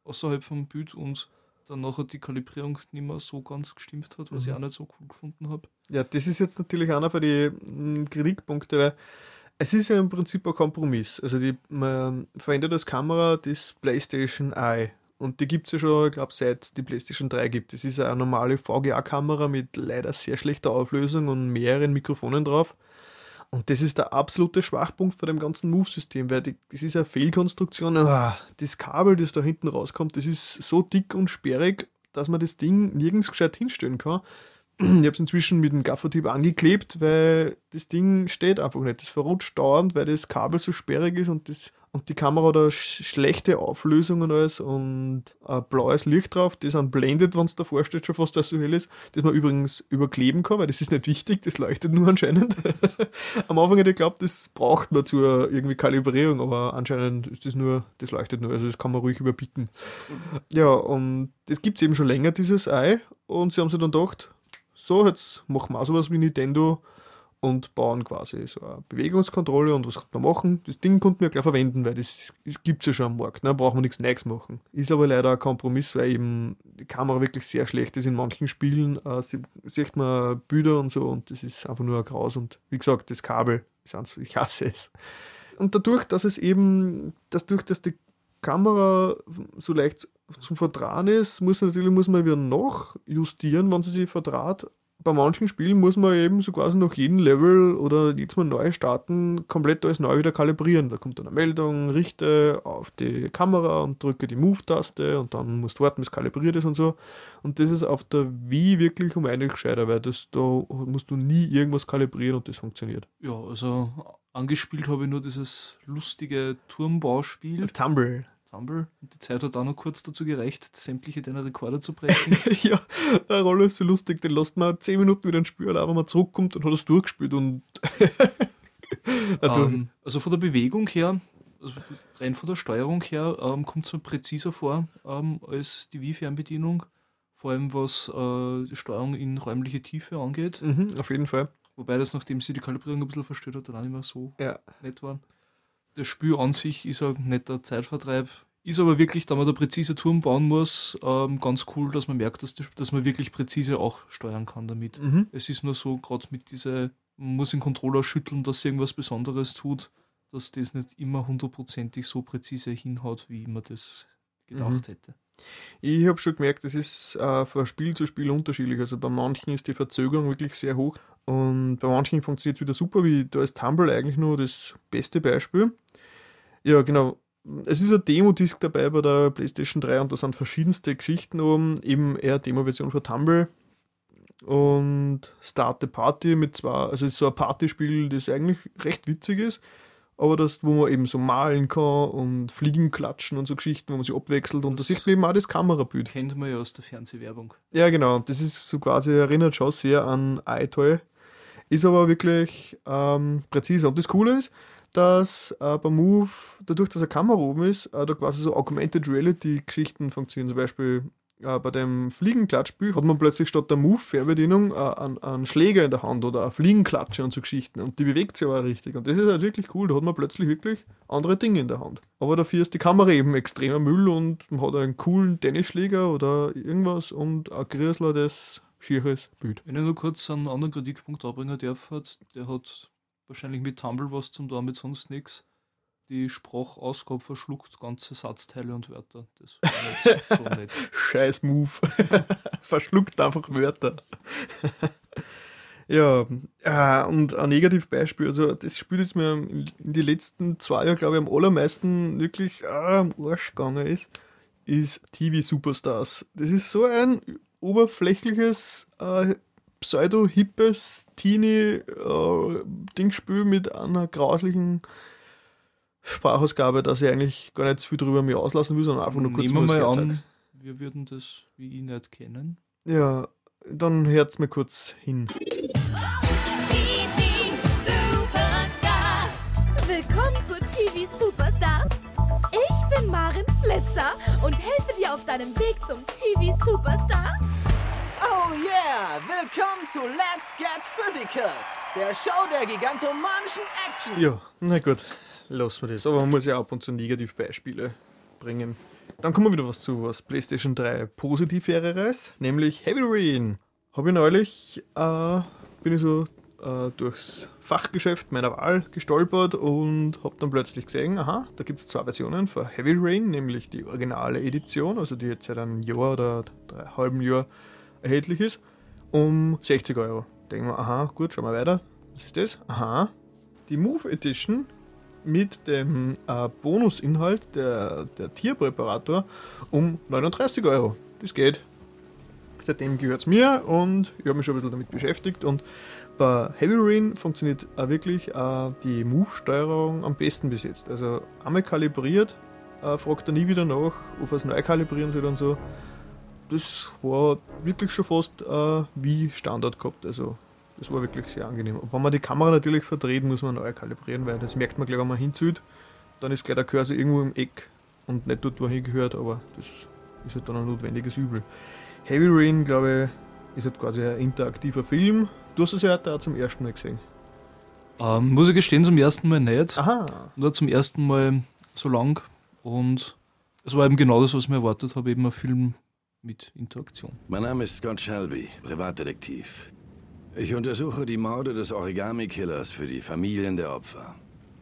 außerhalb vom Bild und dann nachher die Kalibrierung nicht mehr so ganz gestimmt hat, was ich Mhm. auch nicht so cool gefunden habe. Ja, das ist jetzt natürlich einer von den mm, Kritikpunkten, weil es ist ja im Prinzip ein Kompromiss. Also die, man verwendet als Kamera das PlayStation Eye. Und die gibt es ja schon, ich glaube, seit die PlayStation 3 gibt. Das ist eine normale VGA-Kamera mit leider sehr schlechter Auflösung und mehreren Mikrofonen drauf. Und das ist der absolute Schwachpunkt von dem ganzen Move-System, weil die, das ist eine Fehlkonstruktion. Ah, Das Kabel, das da hinten rauskommt, das ist so dick und sperrig, dass man das Ding nirgends gescheit hinstellen kann. Ich habe es inzwischen mit dem Gaffertipp angeklebt, weil das Ding steht einfach nicht. Das verrutscht dauernd, weil das Kabel so sperrig ist und, das, und die Kamera eine sch schlechte Auflösung und alles und ein blaues Licht drauf, das dann blendet, wenn es davor steht, schon fast, dass so hell ist, das man übrigens überkleben kann, weil das ist nicht wichtig, das leuchtet nur anscheinend. Am Anfang hätte ich geglaubt, das braucht man zur irgendwie Kalibrierung, aber anscheinend ist das nur, das leuchtet nur, also das kann man ruhig überbieten. Ja, und das gibt es eben schon länger, dieses Ei, und sie haben sich dann gedacht, so, jetzt machen wir sowas wie Nintendo und bauen quasi so eine Bewegungskontrolle und was kann man machen? Das Ding konnten wir gleich verwenden, weil das gibt es ja schon am Markt, ne? braucht man nichts Neues machen. Ist aber leider ein Kompromiss, weil eben die Kamera wirklich sehr schlecht ist in manchen Spielen. Äh, sie, sieht man Bilder und so und das ist einfach nur ein Graus und wie gesagt, das Kabel ich hasse es. Und dadurch, dass es eben, dass durch, dass die Kamera so leicht zum Verdrahen ist, muss natürlich muss man wieder noch justieren, wenn sie sich verdraht. Bei manchen Spielen muss man eben so quasi nach jedem Level oder jetzt mal neu starten, komplett alles neu wieder kalibrieren. Da kommt dann eine Meldung, richte auf die Kamera und drücke die Move-Taste und dann musst du warten, bis kalibriert ist und so. Und das ist auf der Wii wirklich um einiges gescheiter, weil das, da musst du nie irgendwas kalibrieren und das funktioniert. Ja, also angespielt habe ich nur dieses lustige Turmbauspiel, Tumble. Tumble. Und die Zeit hat auch noch kurz dazu gereicht, sämtliche deiner Rekorde zu brechen. ja, der Roller ist so lustig, den lässt man 10 Minuten wieder spielen, aber wenn man zurückkommt, dann hat er es durchgespielt und. also, ähm, also von der Bewegung her, also rein von der Steuerung her, ähm, kommt es mir präziser vor ähm, als die Wii-Fernbedienung. Vor allem was äh, die Steuerung in räumliche Tiefe angeht. mhm, auf jeden Fall. Wobei das, nachdem sie die Kalibrierung ein bisschen verstört hat, dann auch nicht mehr so Ja. nett war. Das Spiel an sich ist ein netter Zeitvertreib. Ist aber wirklich, da man da präzise Turm bauen muss, ähm, ganz cool, dass man merkt, dass, das, dass man wirklich präzise auch steuern kann damit. Mhm. Es ist nur so, gerade mit dieser, man muss den Controller schütteln, dass irgendwas Besonderes tut, dass das nicht immer hundertprozentig so präzise hinhaut, wie man das gedacht Mhm. hätte. Ich habe schon gemerkt, das ist äh, von Spiel zu Spiel unterschiedlich. Also bei manchen ist die Verzögerung wirklich sehr hoch und bei manchen funktioniert es wieder super, wie da ist Tumble eigentlich nur das beste Beispiel. Ja, genau. Es ist ein Demo-Disc dabei bei der PlayStation 3 und da sind verschiedenste Geschichten oben, eben eher Demo-Version von Tumble und Start the Party mit zwei, also es ist so ein Partyspiel, das eigentlich recht witzig ist, aber das, wo man eben so malen kann und Fliegen klatschen und so Geschichten, wo man sich abwechselt und da sieht man eben auch das Kamerabild. Kennt man ja aus der Fernsehwerbung. Ja, genau, das ist so quasi, erinnert schon sehr an iToy, ist aber wirklich ähm, präzise. Und das Coole ist, dass äh, beim Move, dadurch, dass eine Kamera oben ist, äh, da quasi so Augmented Reality-Geschichten funktionieren. Zum Beispiel äh, bei dem Fliegenklatschspiel hat man plötzlich statt der Move-Fernbedienung äh, einen, Schläger in der Hand oder eine Fliegenklatsche und so Geschichten. Und die bewegt sich aber richtig. Und das ist halt wirklich cool. Da hat man plötzlich wirklich andere Dinge in der Hand. Aber dafür ist die Kamera eben extremer Müll und man hat einen coolen Tennisschläger oder irgendwas und ein Griesler, das schieres Bild. Wenn ich nur kurz einen anderen Kritikpunkt anbringen darf, hat, der hat wahrscheinlich mit Tumble was zum tun, mit sonst nichts. Die Sprachausgabe verschluckt ganze Satzteile und Wörter. Das war nicht so nett. Scheiß Move. Verschluckt einfach Wörter. ja, äh, und ein Negativbeispiel, also das Spiel, das mir in den letzten zwei Jahren, glaube ich, am allermeisten wirklich äh, am Arsch gegangen ist, ist TV Superstars. Das ist so ein oberflächliches, äh, pseudo-hippes Teenie-Dingspiel mit einer grauslichen Sprachausgabe, dass ich eigentlich gar nicht so viel drüber mir auslassen will, sondern einfach nur kurz Nehmen wir mal an, wir würden das wie ich nicht kennen. Ja, dann hört's mir kurz hin. TV Superstars. Willkommen zu TV Superstars. Ich bin Marin Flitzer und helfe dir auf deinem Weg zum TV Superstar. Oh yeah! Willkommen zu Let's Get Physical, der Show der gigantomanischen Action. Ja, na gut, lassen wir das. Aber man muss ja ab und zu Negativbeispiele bringen. Dann kommen wir wieder was zu, was PlayStation 3 positiv wäre, nämlich Heavy Rain. Habe ich neulich, äh, bin ich so äh, durchs Fachgeschäft meiner Wahl gestolpert und habe dann plötzlich gesehen, aha, da gibt es zwei Versionen für Heavy Rain, nämlich die originale Edition, also die jetzt seit einem Jahr oder drei halben Jahr erhältlich ist, um 60 Euro. Denken wir, aha, gut, schauen wir weiter. Was ist das? Aha, die Move Edition mit dem äh, Bonusinhalt der, der Tierpräparator um 39 Euro. Das geht. Seitdem gehört es mir und ich habe mich schon ein bisschen damit beschäftigt und bei Heavy Rain funktioniert auch wirklich äh, die Move-Steuerung am besten bis jetzt. Also einmal kalibriert, äh, fragt er nie wieder nach, ob er es neu kalibrieren soll und so. Das war wirklich schon fast äh, wie Standard gehabt. Also das war wirklich sehr angenehm. Und wenn man die Kamera natürlich verdreht, muss man neu kalibrieren, weil das merkt man gleich, wenn man hinzieht, dann ist gleich der Cursor irgendwo im Eck und nicht dort, wo er hingehört, aber das ist halt dann ein notwendiges Übel. Heavy Rain, glaube ich, ist halt quasi ein interaktiver Film. Du hast es ja heute auch zum ersten Mal gesehen. Ähm, muss ich gestehen, zum ersten Mal nicht. Aha, Nur zum ersten Mal so lang. Und es war eben genau das, was ich mir erwartet habe, eben ein Film mit Interaktion. Mein Name ist Scott Shelby, Privatdetektiv. Ich untersuche die Morde des Origami-Killers für die Familien der Opfer.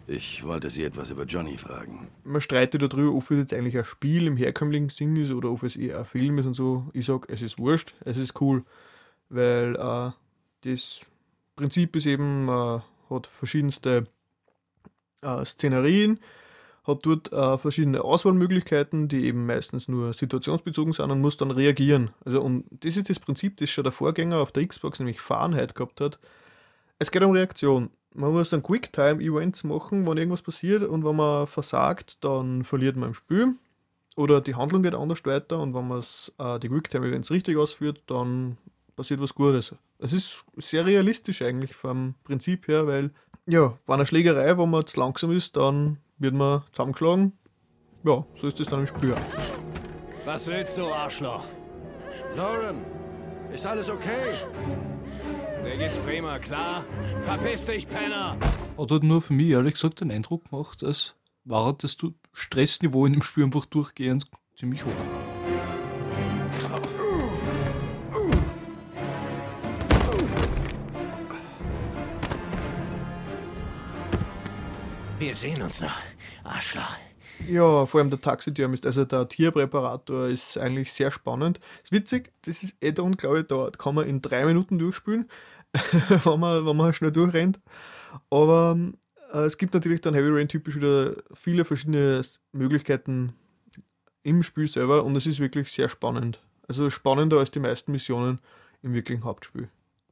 Ich wollte Sie etwas über Johnny fragen. man streitet darüber, ob es jetzt eigentlich ein Spiel im herkömmlichen Sinn ist oder ob es eher ein Film ist und so. Ich sag, es ist wurscht, es ist cool, weil äh, das Prinzip ist eben, man hat verschiedenste äh, Szenarien, hat dort äh, verschiedene Auswahlmöglichkeiten, die eben meistens nur situationsbezogen sind und muss dann reagieren. Also und das ist das Prinzip, das schon der Vorgänger auf der Xbox, nämlich Fahrenheit gehabt hat. Es geht um Reaktion. Man muss dann Quicktime-Events machen, wenn irgendwas passiert und wenn man versagt, dann verliert man im Spiel. Oder die Handlung geht anders weiter und wenn man äh, die Quicktime-Events richtig ausführt, dann passiert was Gutes. Es ist sehr realistisch eigentlich vom Prinzip her, weil ja, bei einer Schlägerei, wo man zu langsam ist, dann wird man zusammengeschlagen. Ja, so ist es dann im Spiel. Was willst du, Arschloch? Lauren, ist alles okay? Dir geht's prima, klar? Verpiss dich, Penner! Hat halt nur für mich ehrlich gesagt den Eindruck gemacht, als war das Du- Stressniveau in dem Spiel einfach durchgehend ziemlich hoch. Wir sehen uns noch, Arschloch. Ja, vor allem der Taxidermist, also der Tierpräparator ist eigentlich sehr spannend. Ist witzig, das ist eh Add-on, glaube ich, da kann man in drei Minuten durchspielen, wenn, man, wenn man schnell durchrennt. Aber äh, es gibt natürlich dann Heavy Rain typisch wieder viele verschiedene Möglichkeiten im Spiel selber und es ist wirklich sehr spannend. Also spannender als die meisten Missionen im wirklichen Hauptspiel.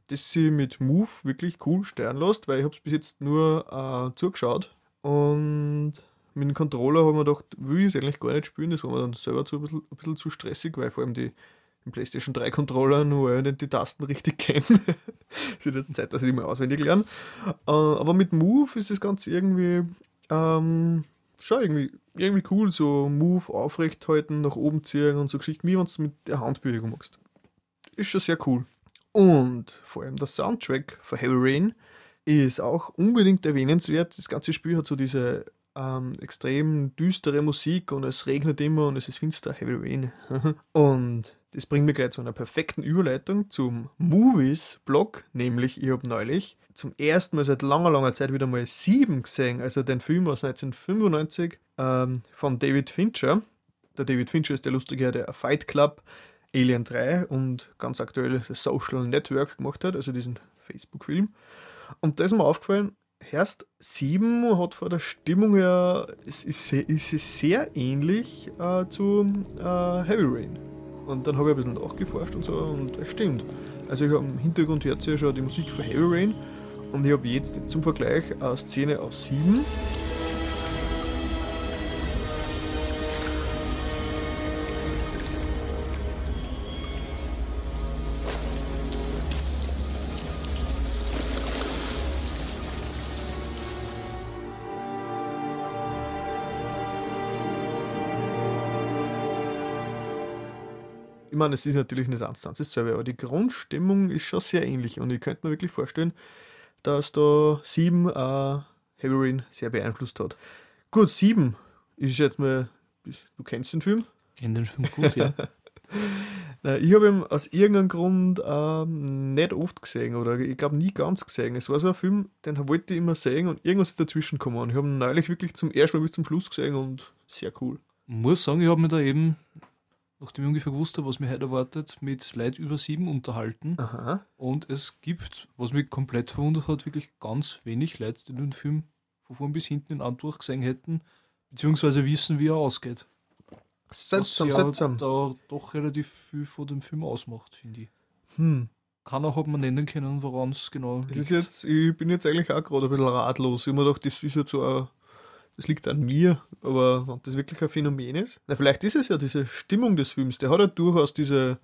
Das sie mit Move wirklich cool steuern lässt, weil ich habe es bis jetzt nur äh, zugeschaut und mit dem Controller habe ich mir gedacht, will ich es eigentlich gar nicht spielen. Das war mir dann selber zu, ein, bisschen, ein bisschen zu stressig, weil vor allem die im PlayStation 3 Controller nur nicht die Tasten richtig kennen. es wird jetzt Zeit, dass ich die mal auswendig lerne. Äh, aber mit Move ist das Ganze irgendwie ähm, schon irgendwie, irgendwie cool. So Move aufrecht halten, nach oben ziehen und so Geschichten, wie wenn du es mit der Handbewegung machst. Ist schon sehr cool. Und vor allem der Soundtrack für Heavy Rain ist auch unbedingt erwähnenswert. Das ganze Spiel hat so diese ähm, extrem düstere Musik und es regnet immer und es ist finster, Heavy Rain. und das bringt mich gleich zu einer perfekten Überleitung zum Movies-Blog, nämlich ich habe neulich zum ersten Mal seit langer, langer Zeit wieder mal Sieben gesehen, also den Film aus 1995 ähm, von David Fincher. Der David Fincher ist der lustige, der Fight Club, Alien 3 und ganz aktuell das Social Network gemacht hat, also diesen Facebook-Film. Und da ist mir aufgefallen, Herst 7 hat von der Stimmung her, ist, ist, sehr ähnlich äh, zu äh, Heavy Rain. Und dann habe ich ein bisschen nachgeforscht und so und es stimmt. Also ich habe im Hintergrund jetzt ja schon die Musik von Heavy Rain und ich habe jetzt zum Vergleich eine Szene aus 7 meine, es ist natürlich nicht eins zu dasselbe, aber die Grundstimmung ist schon sehr ähnlich und ich könnte mir wirklich vorstellen, dass da 7 äh, Heavy Rain sehr beeinflusst hat. Gut, 7 ist jetzt mal, du kennst den Film? Ich kenne den Film gut, ja. Ich habe ihn aus irgendeinem Grund ähm, nicht oft gesehen oder ich glaube nie ganz gesehen. Es war so ein Film, den wollte ich immer sehen und irgendwas ist dazwischen gekommen. Und ich habe ihn neulich wirklich zum ersten Mal bis zum Schluss gesehen und sehr cool. Ich muss sagen, ich habe mich da eben nachdem ich ungefähr gewusst habe, was mich heute erwartet, mit Leid über sieben unterhalten. Aha. Und es gibt, was mich komplett verwundert hat, wirklich ganz wenig Leute, die den Film von vorn bis hinten in Antwort gesehen hätten, beziehungsweise wissen, wie er ausgeht. Seltsam, was ja seltsam. da doch relativ viel von dem Film ausmacht, finde ich. Hm. Keiner hat man nennen können, woran es genau liegt. ist jetzt, ich bin jetzt eigentlich auch gerade ein bisschen ratlos. Ich habe mir gedacht, das ist jetzt so ein, das liegt an mir, aber wenn das wirklich ein Phänomen ist, na, vielleicht ist es ja diese Stimmung des Films. Der hat ja durchaus diese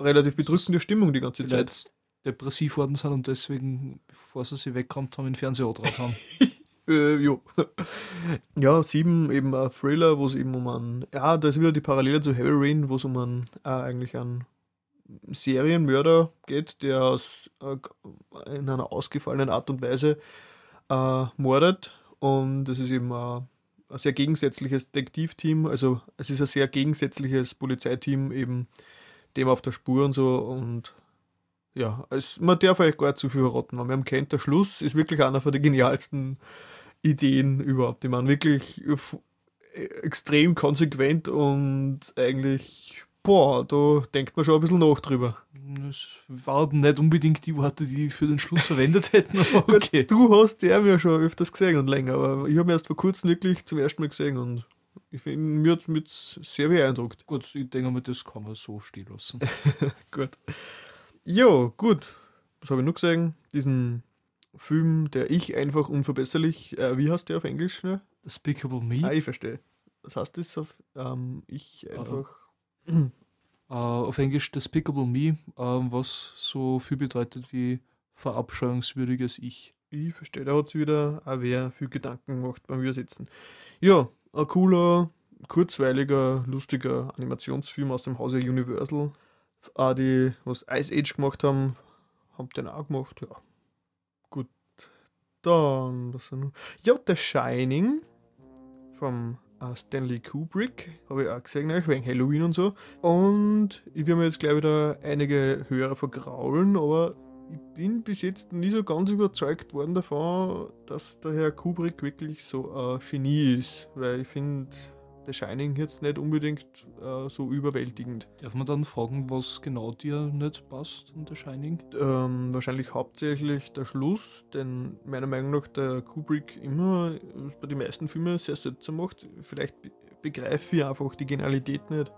relativ bedrückende Stimmung die ganze Zeit. Vielleicht depressiv worden sind und deswegen, bevor sie sich weggerannt haben, den Fernseher angetraut haben. Äh, jo. Ja, sieben eben ein Thriller, wo es eben um einen, ja, da ist wieder die Parallele zu Heavy Rain, wo es um einen, äh, eigentlich einen Serienmörder geht, der aus, äh, in einer ausgefallenen Art und Weise äh, mordet. Und es ist eben äh, ein sehr gegensätzliches Detektivteam, also es ist ein sehr gegensätzliches Polizeiteam, eben dem auf der Spur und so. Und ja, es, man darf euch gar nicht zu viel verraten. Man kennt, der Schluss ist wirklich einer von den genialsten Ideen überhaupt. Ich meine, wirklich f- extrem konsequent und eigentlich, boah, da denkt man schon ein bisschen nach drüber. Das waren nicht unbedingt die Worte, die ich für den Schluss verwendet hätten, okay. Du hast den ja schon öfters gesehen und länger, aber ich habe ihn erst vor kurzem wirklich zum ersten Mal gesehen und ich finde, mir hat mich sehr beeindruckt. Gut, ich denke mal, das kann man so stehen lassen. Gut. Ja, gut. Was habe ich noch gesehen? Diesen Film, der ich einfach unverbesserlich, äh, wie heißt der auf Englisch? Ne? Despicable Me. Ah, ich verstehe. Was heißt das auf ähm, ich einfach? Äh, auf Englisch Despicable Me, ähm, was so viel bedeutet wie verabscheuungswürdiges Ich. Ich verstehe, da hat sich wieder auch wer viel Gedanken gemacht beim Übersetzen. Ja, ein cooler, kurzweiliger, lustiger Animationsfilm aus dem Hause Universal. Auch die, was Ice Age gemacht haben, haben den auch gemacht, ja. Gut. Dann, was noch? Ja, The Shining vom äh, Stanley Kubrick, habe ich auch gesehen, ne, wegen Halloween und so. Und ich will mir jetzt gleich wieder einige Hörer vergraulen, aber ich bin bis jetzt nie so ganz überzeugt worden davon, dass der Herr Kubrick wirklich so ein Genie ist, weil ich finde The Shining jetzt nicht unbedingt äh, so überwältigend. Darf man dann fragen, was genau dir nicht passt an The Shining? Ähm, wahrscheinlich hauptsächlich der Schluss, denn meiner Meinung nach der Kubrick immer äh, bei den meisten Filmen sehr seltsam macht. Vielleicht be begreife ich einfach die Genialität nicht.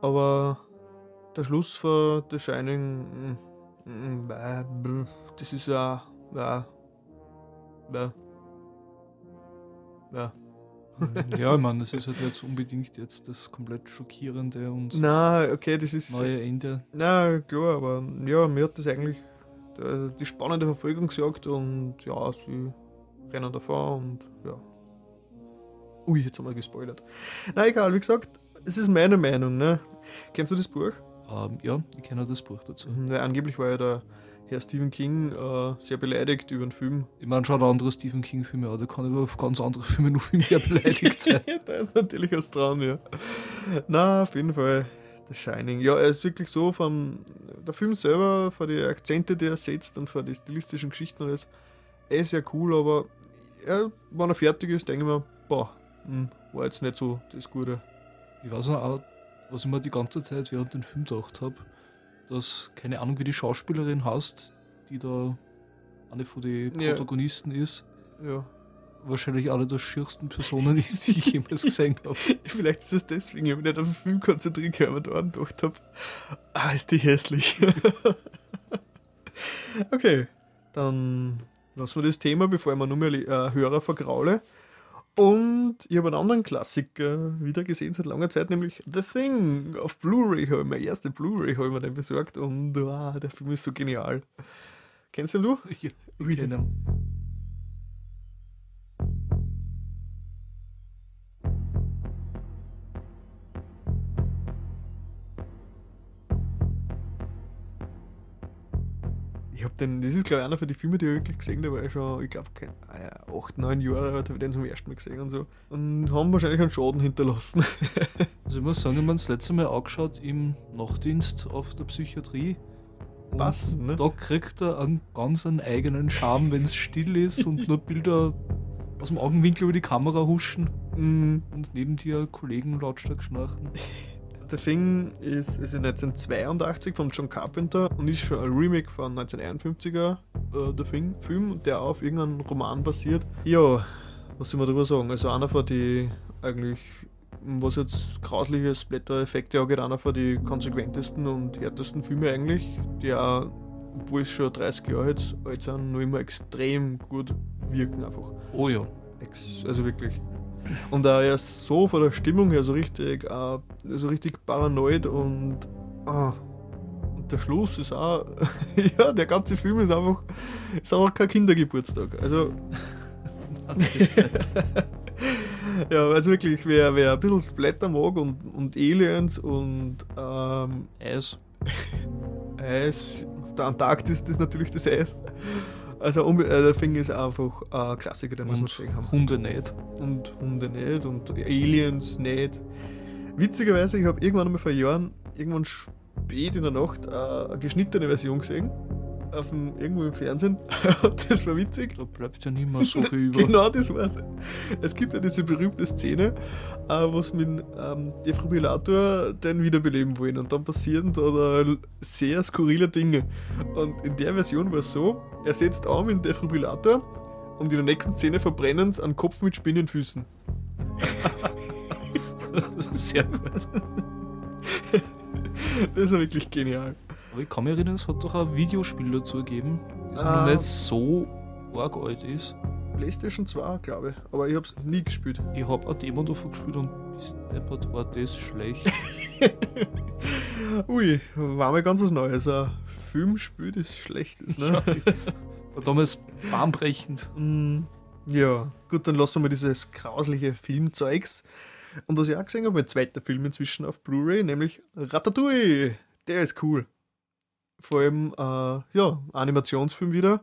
Aber der Schluss von The Shining, mm, mm, bäh, das ist ja. Bäh, bäh, bäh. ja, ich meine, das ist halt nicht unbedingt jetzt das komplett schockierende und Na, okay, das ist. neue Ende. Na, klar, aber ja, mir hat das eigentlich äh, die spannende Verfolgungsjagd und ja, sie rennen davon und ja. Ui, jetzt haben wir gespoilert. Na egal, wie gesagt, es ist meine Meinung, ne? Kennst du das Buch? Ähm, ja, ich kenne das Buch dazu. Mhm, Weil angeblich war ja der Herr Stephen King äh, sehr beleidigt über den Film. Ich meine, schaut andere Stephen King-Filme an, der kann über auf ganz andere Filme noch viel mehr beleidigt sein. da ist natürlich was dran, ja. Na, auf jeden Fall. The Shining. Ja, er ist wirklich so vom der Film selber, von den Akzente, die er setzt und von den stilistischen Geschichten und alles. Er ist ja cool, aber er, wenn er fertig ist, denke ich mir, boah, hm, war jetzt nicht so das Gute. Ich weiß noch auch, was ich mir die ganze Zeit während dem Film gedacht habe, dass, keine Ahnung, wie die Schauspielerin heißt, die da eine von den Ja. Protagonisten ist, Ja. wahrscheinlich eine der schiersten Personen ist, die ich jemals gesehen habe. Vielleicht ist es deswegen, ich habe mich nicht auf den Film konzentriert, weil ich mir da gedacht habe, ah, ist die hässlich. okay, dann lassen wir das Thema, bevor ich mir nur mehr äh, Hörer vergraule. Und ich habe einen anderen Klassiker wieder gesehen seit langer Zeit, nämlich The Thing auf Blu-ray. Habe ich meine erste Blu-ray habe ich mir den besorgt und ah, der Film ist so genial. Kennst du ihn, du? Ich, ich kenne ihn. Den, das ist glaube ich einer von den Filmen, die ich wirklich gesehen habe, da war ich schon, ich glaube, 8, 9 Jahre alt, habe ich den zum ersten Mal gesehen und so. Und haben wahrscheinlich einen Schaden hinterlassen. Also ich muss sagen, ich habe mir das letzte Mal angeschaut im Nachtdienst auf der Psychiatrie. Passt, ne? Da kriegt er einen ganz einen eigenen Charme, wenn es still ist und nur Bilder aus dem Augenwinkel über die Kamera huschen Mm, und neben dir Kollegen lautstark schnarchen. The Thing ist, ist 1982 von John Carpenter und ist schon ein Remake von 1951er äh, The Thing Film, der auf irgendeinem Roman basiert. Ja, was soll man darüber sagen? Also einer von die eigentlich, was jetzt grausliche Splatter-Effekte angeht, einer von die konsequentesten und härtesten Filme eigentlich, die auch, obwohl es schon 30 Jahre jetzt alt sind, noch immer extrem gut wirken einfach. Oh ja. Ex also wirklich. Und er ist so von der Stimmung her so richtig, äh, so richtig paranoid und, und der Schluss ist auch, ja, der ganze Film ist einfach, ist einfach kein Kindergeburtstag. Also, ja, also wirklich, wer, wer ein bisschen Splatter mag und, und Aliens und ähm, Eis. Eis, auf der Antarktis ist natürlich das Eis. Also unbe- äh, der Film ist einfach ein Klassiker, den muss man gesehen haben Hunde nicht. und Hunde nicht und Aliens nicht. Witzigerweise, ich habe irgendwann einmal vor Jahren, irgendwann spät in der Nacht, äh, eine geschnittene Version gesehen. Auf dem, irgendwo im Fernsehen. Das war witzig. Da bleibt ja nicht mehr so viel über. Genau, das war's. Es gibt ja diese berühmte Szene, äh, wo sie mit dem ähm, Defibrillator den wiederbeleben wollen. Und dann passieren da, sehr skurrile Dinge. Und in der Version war es so, er setzt an mit dem Defibrillator und in der nächsten Szene verbrennen sie einen Kopf mit Spinnenfüßen. Sehr gut. Das war wirklich genial. Aber ich kann mich erinnern, es hat doch ein Videospiel dazu gegeben, das Ah. noch nicht so arg alt ist. PlayStation 2, glaube ich. Aber ich habe es nie gespielt. Ich habe eine Demo davon gespielt und bis deppert war das schlecht. Ui, war mal ganz was Neues. Ein Filmspiel, das schlecht ist, ne? War damals bahnbrechend. Mm, Ja, gut, dann lassen wir mal dieses grausliche Filmzeugs. Und was ich auch gesehen habe, mein zweiter Film inzwischen auf Blu-ray, nämlich Ratatouille. Der ist cool. Vor allem, äh, ja, Animationsfilm wieder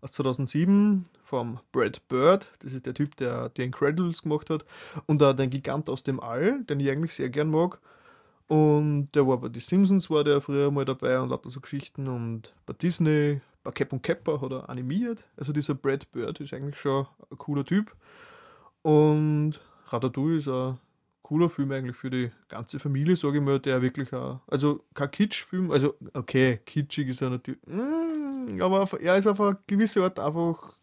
aus 2007 vom Brad Bird. Das ist der Typ, der die Incredibles gemacht hat. Und auch den Gigant aus dem All, den ich eigentlich sehr gern mag. Und der war bei die Simpsons war der früher mal dabei und lauter so Geschichten und bei Disney, bei Cap und Capper hat er animiert. Also dieser Brad Bird ist eigentlich schon ein cooler Typ. Und Ratatouille ist ein cooler Film eigentlich für die ganze Familie, sage ich mal, der wirklich auch, also kein Kitsch-Film, also okay, kitschig ist er natürlich, mm, aber er ist auf eine gewisse Art einfach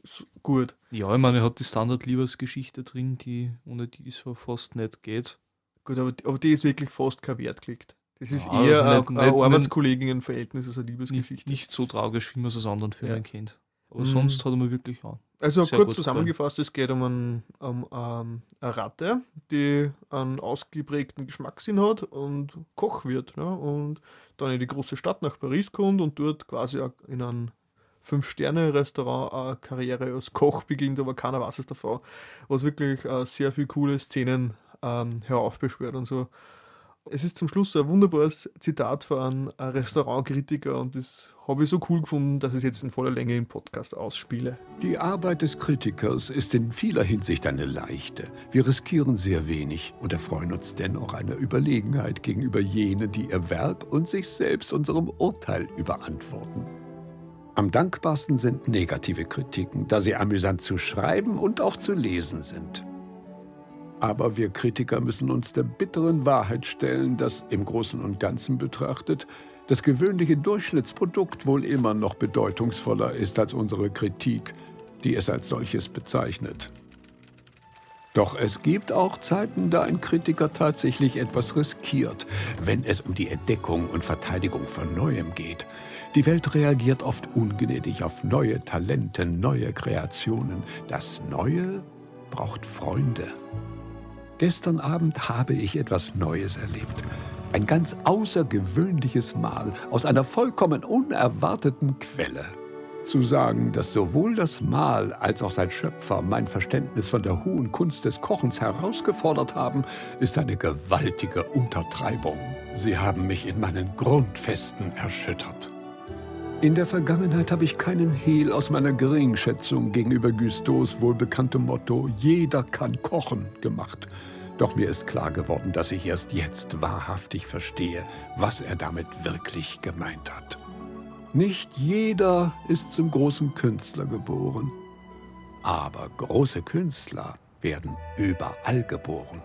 gut. Ja, ich meine, er hat die Standard-Liebesgeschichte drin, die ohne die es fast nicht geht. Gut, aber, die- aber die ist wirklich fast kein Wert gelegt. Das ist Ja, eher also ein, nicht- ein nicht- Arbeitskolleginnen-Verhältnis als eine Nicht, Liebesgeschichte. nicht so tragisch, wie man es aus anderen Filmen Ja. kennt. Aber Mhm. sonst hat er mir wirklich an. Also kurz zusammengefasst, es geht um, einen, um ähm, eine Ratte, die einen ausgeprägten Geschmackssinn hat und Koch wird. Ne? Und dann in die große Stadt nach Paris kommt und dort quasi auch in einem Fünf-Sterne-Restaurant eine Karriere als Koch beginnt, aber keiner weiß es davon. Was wirklich äh, sehr viele coole Szenen ähm, heraufbeschwört und so. Es ist zum Schluss ein wunderbares Zitat von einem Restaurantkritiker und das habe ich so cool gefunden, dass ich es jetzt in voller Länge im Podcast ausspiele. Die Arbeit des Kritikers ist in vieler Hinsicht eine leichte. Wir riskieren sehr wenig und erfreuen uns dennoch einer Überlegenheit gegenüber jenen, die ihr Werk und sich selbst unserem Urteil überantworten. Am dankbarsten sind negative Kritiken, da sie amüsant zu schreiben und auch zu lesen sind. Aber wir Kritiker müssen uns der bitteren Wahrheit stellen, dass im Großen und Ganzen betrachtet das gewöhnliche Durchschnittsprodukt wohl immer noch bedeutungsvoller ist als unsere Kritik, die es als solches bezeichnet. Doch es gibt auch Zeiten, da ein Kritiker tatsächlich etwas riskiert, wenn es um die Entdeckung und Verteidigung von Neuem geht. Die Welt reagiert oft ungnädig auf neue Talente, neue Kreationen. Das Neue braucht Freunde. Gestern Abend habe ich etwas Neues erlebt. Ein ganz außergewöhnliches Mal aus einer vollkommen unerwarteten Quelle. Zu sagen, dass sowohl das Mahl als auch sein Schöpfer mein Verständnis von der hohen Kunst des Kochens herausgefordert haben, ist eine gewaltige Untertreibung. Sie haben mich in meinen Grundfesten erschüttert. In der Vergangenheit habe ich keinen Hehl aus meiner Geringschätzung gegenüber Gustos wohlbekanntem Motto Jeder kann kochen gemacht. Doch mir ist klar geworden, dass ich erst jetzt wahrhaftig verstehe, was er damit wirklich gemeint hat. Nicht jeder ist zum großen Künstler geboren, aber große Künstler werden überall geboren.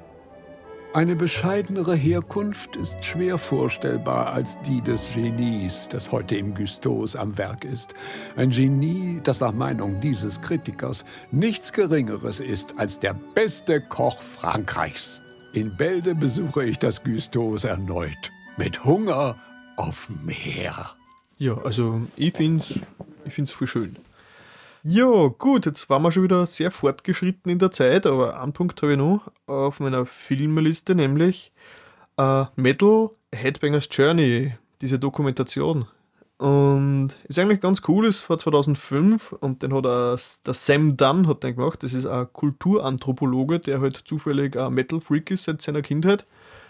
Eine bescheidenere Herkunft ist schwer vorstellbar als die des Genies, das heute im Gustos am Werk ist. Ein Genie, das nach Meinung dieses Kritikers nichts Geringeres ist als der beste Koch Frankreichs. In Bälde besuche ich das Gustos erneut. Mit Hunger auf mehr. Ja, also ich finde es ich find's voll schön. Ja, gut, jetzt waren wir schon wieder sehr fortgeschritten in der Zeit, aber einen Punkt habe ich noch auf meiner Filmliste, nämlich äh, Metal Headbangers Journey, diese Dokumentation. Und ist eigentlich ganz cool, ist vor 2005 und den hat er, der Sam Dunn hat den gemacht. Das ist ein Kulturanthropologe, der halt zufällig ein Metal-Freak ist seit seiner Kindheit.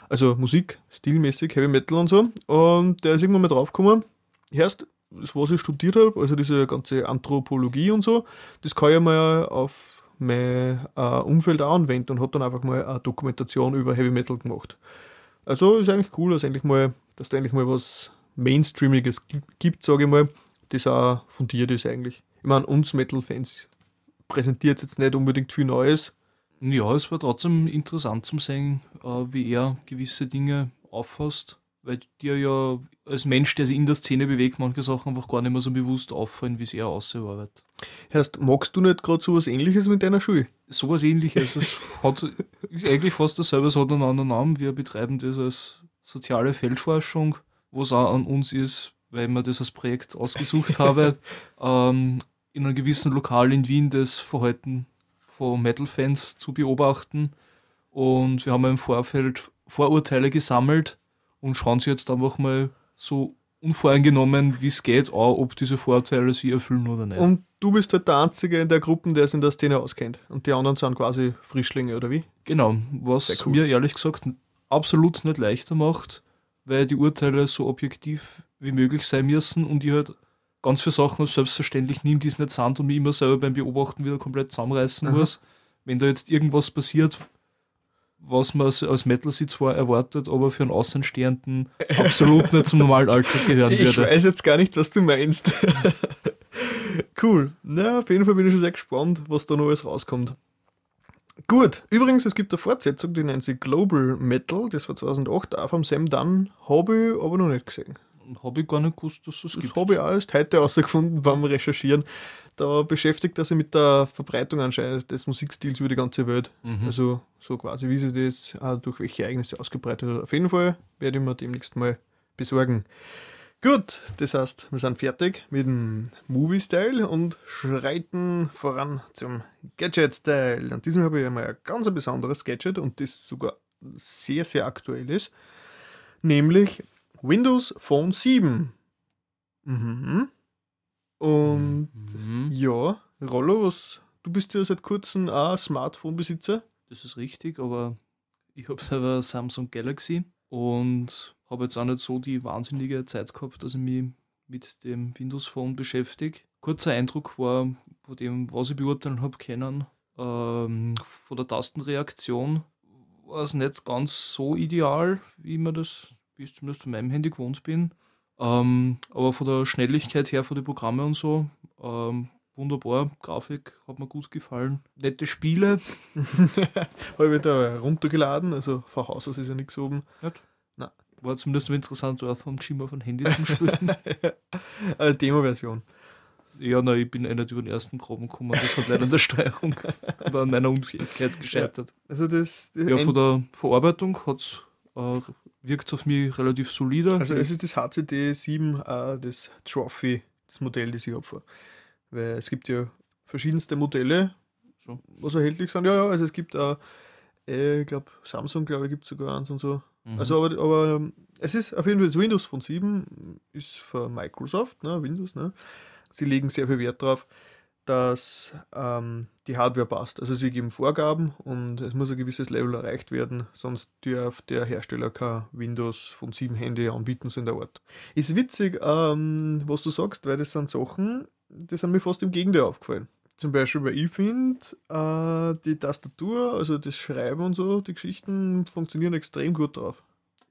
Also Musik, stilmäßig, Heavy Metal und so. Und der ist irgendwann mal draufgekommen, erst das, was ich studiert habe, also diese ganze Anthropologie und so, das kann ich mal auf mein äh, Umfeld auch anwenden und hat dann einfach mal eine Dokumentation über Heavy Metal gemacht. Also ist eigentlich cool, dass, endlich mal, dass da endlich mal was Mainstreamiges gi- gibt, sage ich mal, das auch fundiert ist eigentlich. Ich meine, uns Metal-Fans präsentiert jetzt nicht unbedingt viel Neues. Ja, es war trotzdem interessant zu sehen, äh, wie er gewisse Dinge auffasst, weil dir ja als Mensch, der sich in der Szene bewegt, manche Sachen einfach gar nicht mehr so bewusst auffallen, wie es er ausarbeitet. Heißt, magst du nicht gerade so was ähnliches mit deiner Schule? Sowas ähnliches. Es hat, ist eigentlich fast dasselbe, es hat einen anderen Namen. Wir betreiben das als soziale Feldforschung, wo es auch an uns ist, weil wir das als Projekt ausgesucht habe, ähm, in einem gewissen Lokal in Wien das Verhalten von Metal-Fans zu beobachten. Und wir haben im Vorfeld Vorurteile gesammelt und schauen sie jetzt einfach mal so unvoreingenommen, wie es geht, auch, ob diese Vorurteile sie erfüllen oder nicht. Und du bist halt der Einzige in der Gruppe, der sich in der Szene auskennt. Und die anderen sind quasi Frischlinge, oder wie? Genau, was cool. mir ehrlich gesagt absolut nicht leichter macht, weil die Urteile so objektiv wie möglich sein müssen und ich halt ganz viele Sachen selbstverständlich nehme, die es nicht sind und mich immer selber beim Beobachten wieder komplett zusammenreißen Aha. muss. Wenn da jetzt irgendwas passiert, was man als, als Metal sie zwar erwartet, aber für einen Außenstehenden absolut nicht zum normalen Alltag gehören Ich würde. weiß jetzt gar nicht, was du meinst. cool. Na, auf jeden Fall bin ich schon sehr gespannt, was da noch alles rauskommt. Gut, übrigens, es gibt eine Fortsetzung, die nennt sich Global Metal, das war 2008, auch vom Sam Dunn, habe ich aber noch nicht gesehen. Habe ich gar nicht gewusst, dass es Das gibt. habe ich auch erst heute herausgefunden beim Recherchieren. Da beschäftigt er sich mit der Verbreitung anscheinend des Musikstils über die ganze Welt. Mhm. Also so quasi, wie sich das durch welche Ereignisse ausgebreitet hat. Auf jeden Fall werde ich mir demnächst mal besorgen. Gut, das heißt, wir sind fertig mit dem Movie-Style und schreiten voran zum Gadget-Style. Und diesem habe ich einmal ein ganz besonderes Gadget und das sogar sehr, sehr aktuell ist, nämlich Windows Phone 7. Mhm. Und Mhm. ja, Rollo, was, du bist ja seit kurzem auch Smartphone-Besitzer. Das ist richtig, aber ich habe selber Samsung Galaxy und habe jetzt auch nicht so die wahnsinnige Zeit gehabt, dass ich mich mit dem Windows Phone beschäftige. Kurzer Eindruck war von dem, was ich beurteilen habe können, ähm, von der Tastenreaktion war es nicht ganz so ideal, wie man das, wie ich zumindest von meinem Handy gewohnt bin. Ähm, aber von der Schnelligkeit her, von den Programmen und so, ähm, wunderbar. Grafik hat mir gut gefallen. Nette Spiele, habe ich da runtergeladen, also von Haus aus ist ja nichts oben. War zumindest interessant, auch vom Gym auf ein Handy zu spielen. Eine Demo-Version. ja, na, ich bin eh nicht über den ersten Graben gekommen. Das hat leider an der Steuerung oder an meiner Unfähigkeit gescheitert. Also das, das Ja, von der Verarbeitung hat's, äh, wirkt auf mich relativ solide. also es ist das HCD 7, äh, das Trophy, das Modell, das ich habe. Weil es gibt ja verschiedenste Modelle, So. was erhältlich sind. Ja, ja, also es gibt auch, äh, ich glaube, Samsung, glaube ich, gibt es sogar eins und so. Mhm. Also, aber, aber ähm, es ist auf jeden Fall das Windows von 7 ist für Microsoft, ne, Windows, ne. Sie legen sehr viel Wert darauf, dass ähm, die Hardware passt. Also sie geben Vorgaben und es muss ein gewisses Level erreicht werden, sonst darf der Hersteller kein Windows von 7 Handy anbieten, so in der Art. Ist witzig, ähm, was du sagst, weil das sind Sachen, die sind mir fast im Gegenteil aufgefallen. Zum Beispiel, weil ich finde, äh, die Tastatur, also das Schreiben und so, die Geschichten funktionieren extrem gut drauf.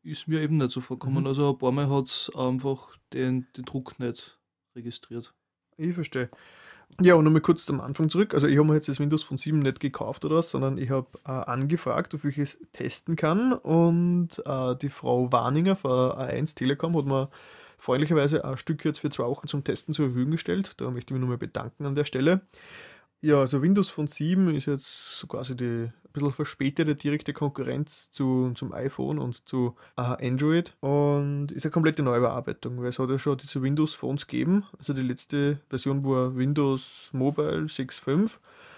ist mir eben nicht so vorkommen. Mhm. Also ein paar Mal hat es einfach den, den Druck nicht registriert. Ich verstehe. Ja, und nochmal kurz zum Anfang zurück. Also ich habe mir jetzt das Windows von 7 nicht gekauft oder was, sondern ich habe äh, angefragt, ob ich es testen kann. Und äh, die Frau Warninger von A1 Telekom hat mir freundlicherweise ein Stück jetzt für zwei Wochen zum Testen zur Verfügung gestellt. Da möchte ich mich nochmal bedanken an der Stelle. Ja, also Windows von 7 ist jetzt quasi die ein bisschen verspätete direkte Konkurrenz zu, zum iPhone und zu äh, Android und ist eine komplette Neubearbeitung, weil es hat ja schon diese Windows Phones gegeben. Also die letzte Version war Windows Mobile 6.5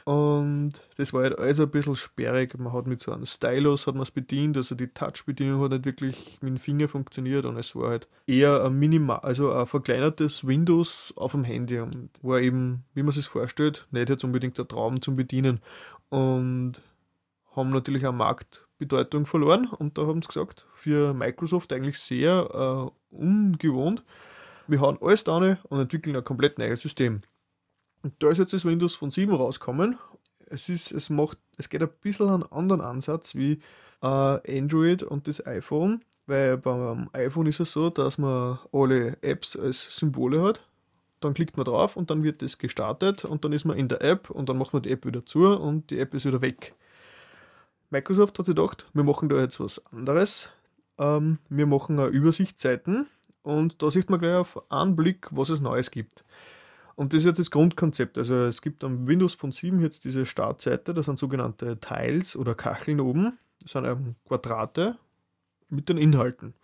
und das war halt alles ein bisschen sperrig. Man hat mit so einem Stylus hat man es bedient, also die Touch-Bedienung hat nicht wirklich mit dem Finger funktioniert und es war halt eher ein minimal, also ein verkleinertes Windows auf dem Handy und war eben, wie man sich vorstellt, nicht jetzt unbedingt der Traum zum Bedienen und haben natürlich auch Marktbedeutung verloren und da haben sie gesagt, für Microsoft eigentlich sehr äh, ungewohnt. Wir hauen alles rein und entwickeln ein komplett neues System. Und da ist jetzt das Windows von 7 rausgekommen. Es, ist, es, macht, es geht ein bisschen einen anderen Ansatz wie äh, Android und das iPhone, weil beim iPhone ist es so, dass man alle Apps als Symbole hat. Dann klickt man drauf und dann wird das gestartet und dann ist man in der App und dann macht man die App wieder zu und die App ist wieder weg. Microsoft hat sich gedacht, wir machen da jetzt was anderes. Ähm, wir machen eine Übersichtsseiten und da sieht man gleich auf einen Blick, was es Neues gibt. Und das ist jetzt das Grundkonzept. Also es gibt am Windows von 7 jetzt diese Startseite, das sind sogenannte Tiles oder Kacheln oben. Das sind eben Quadrate mit den Inhalten.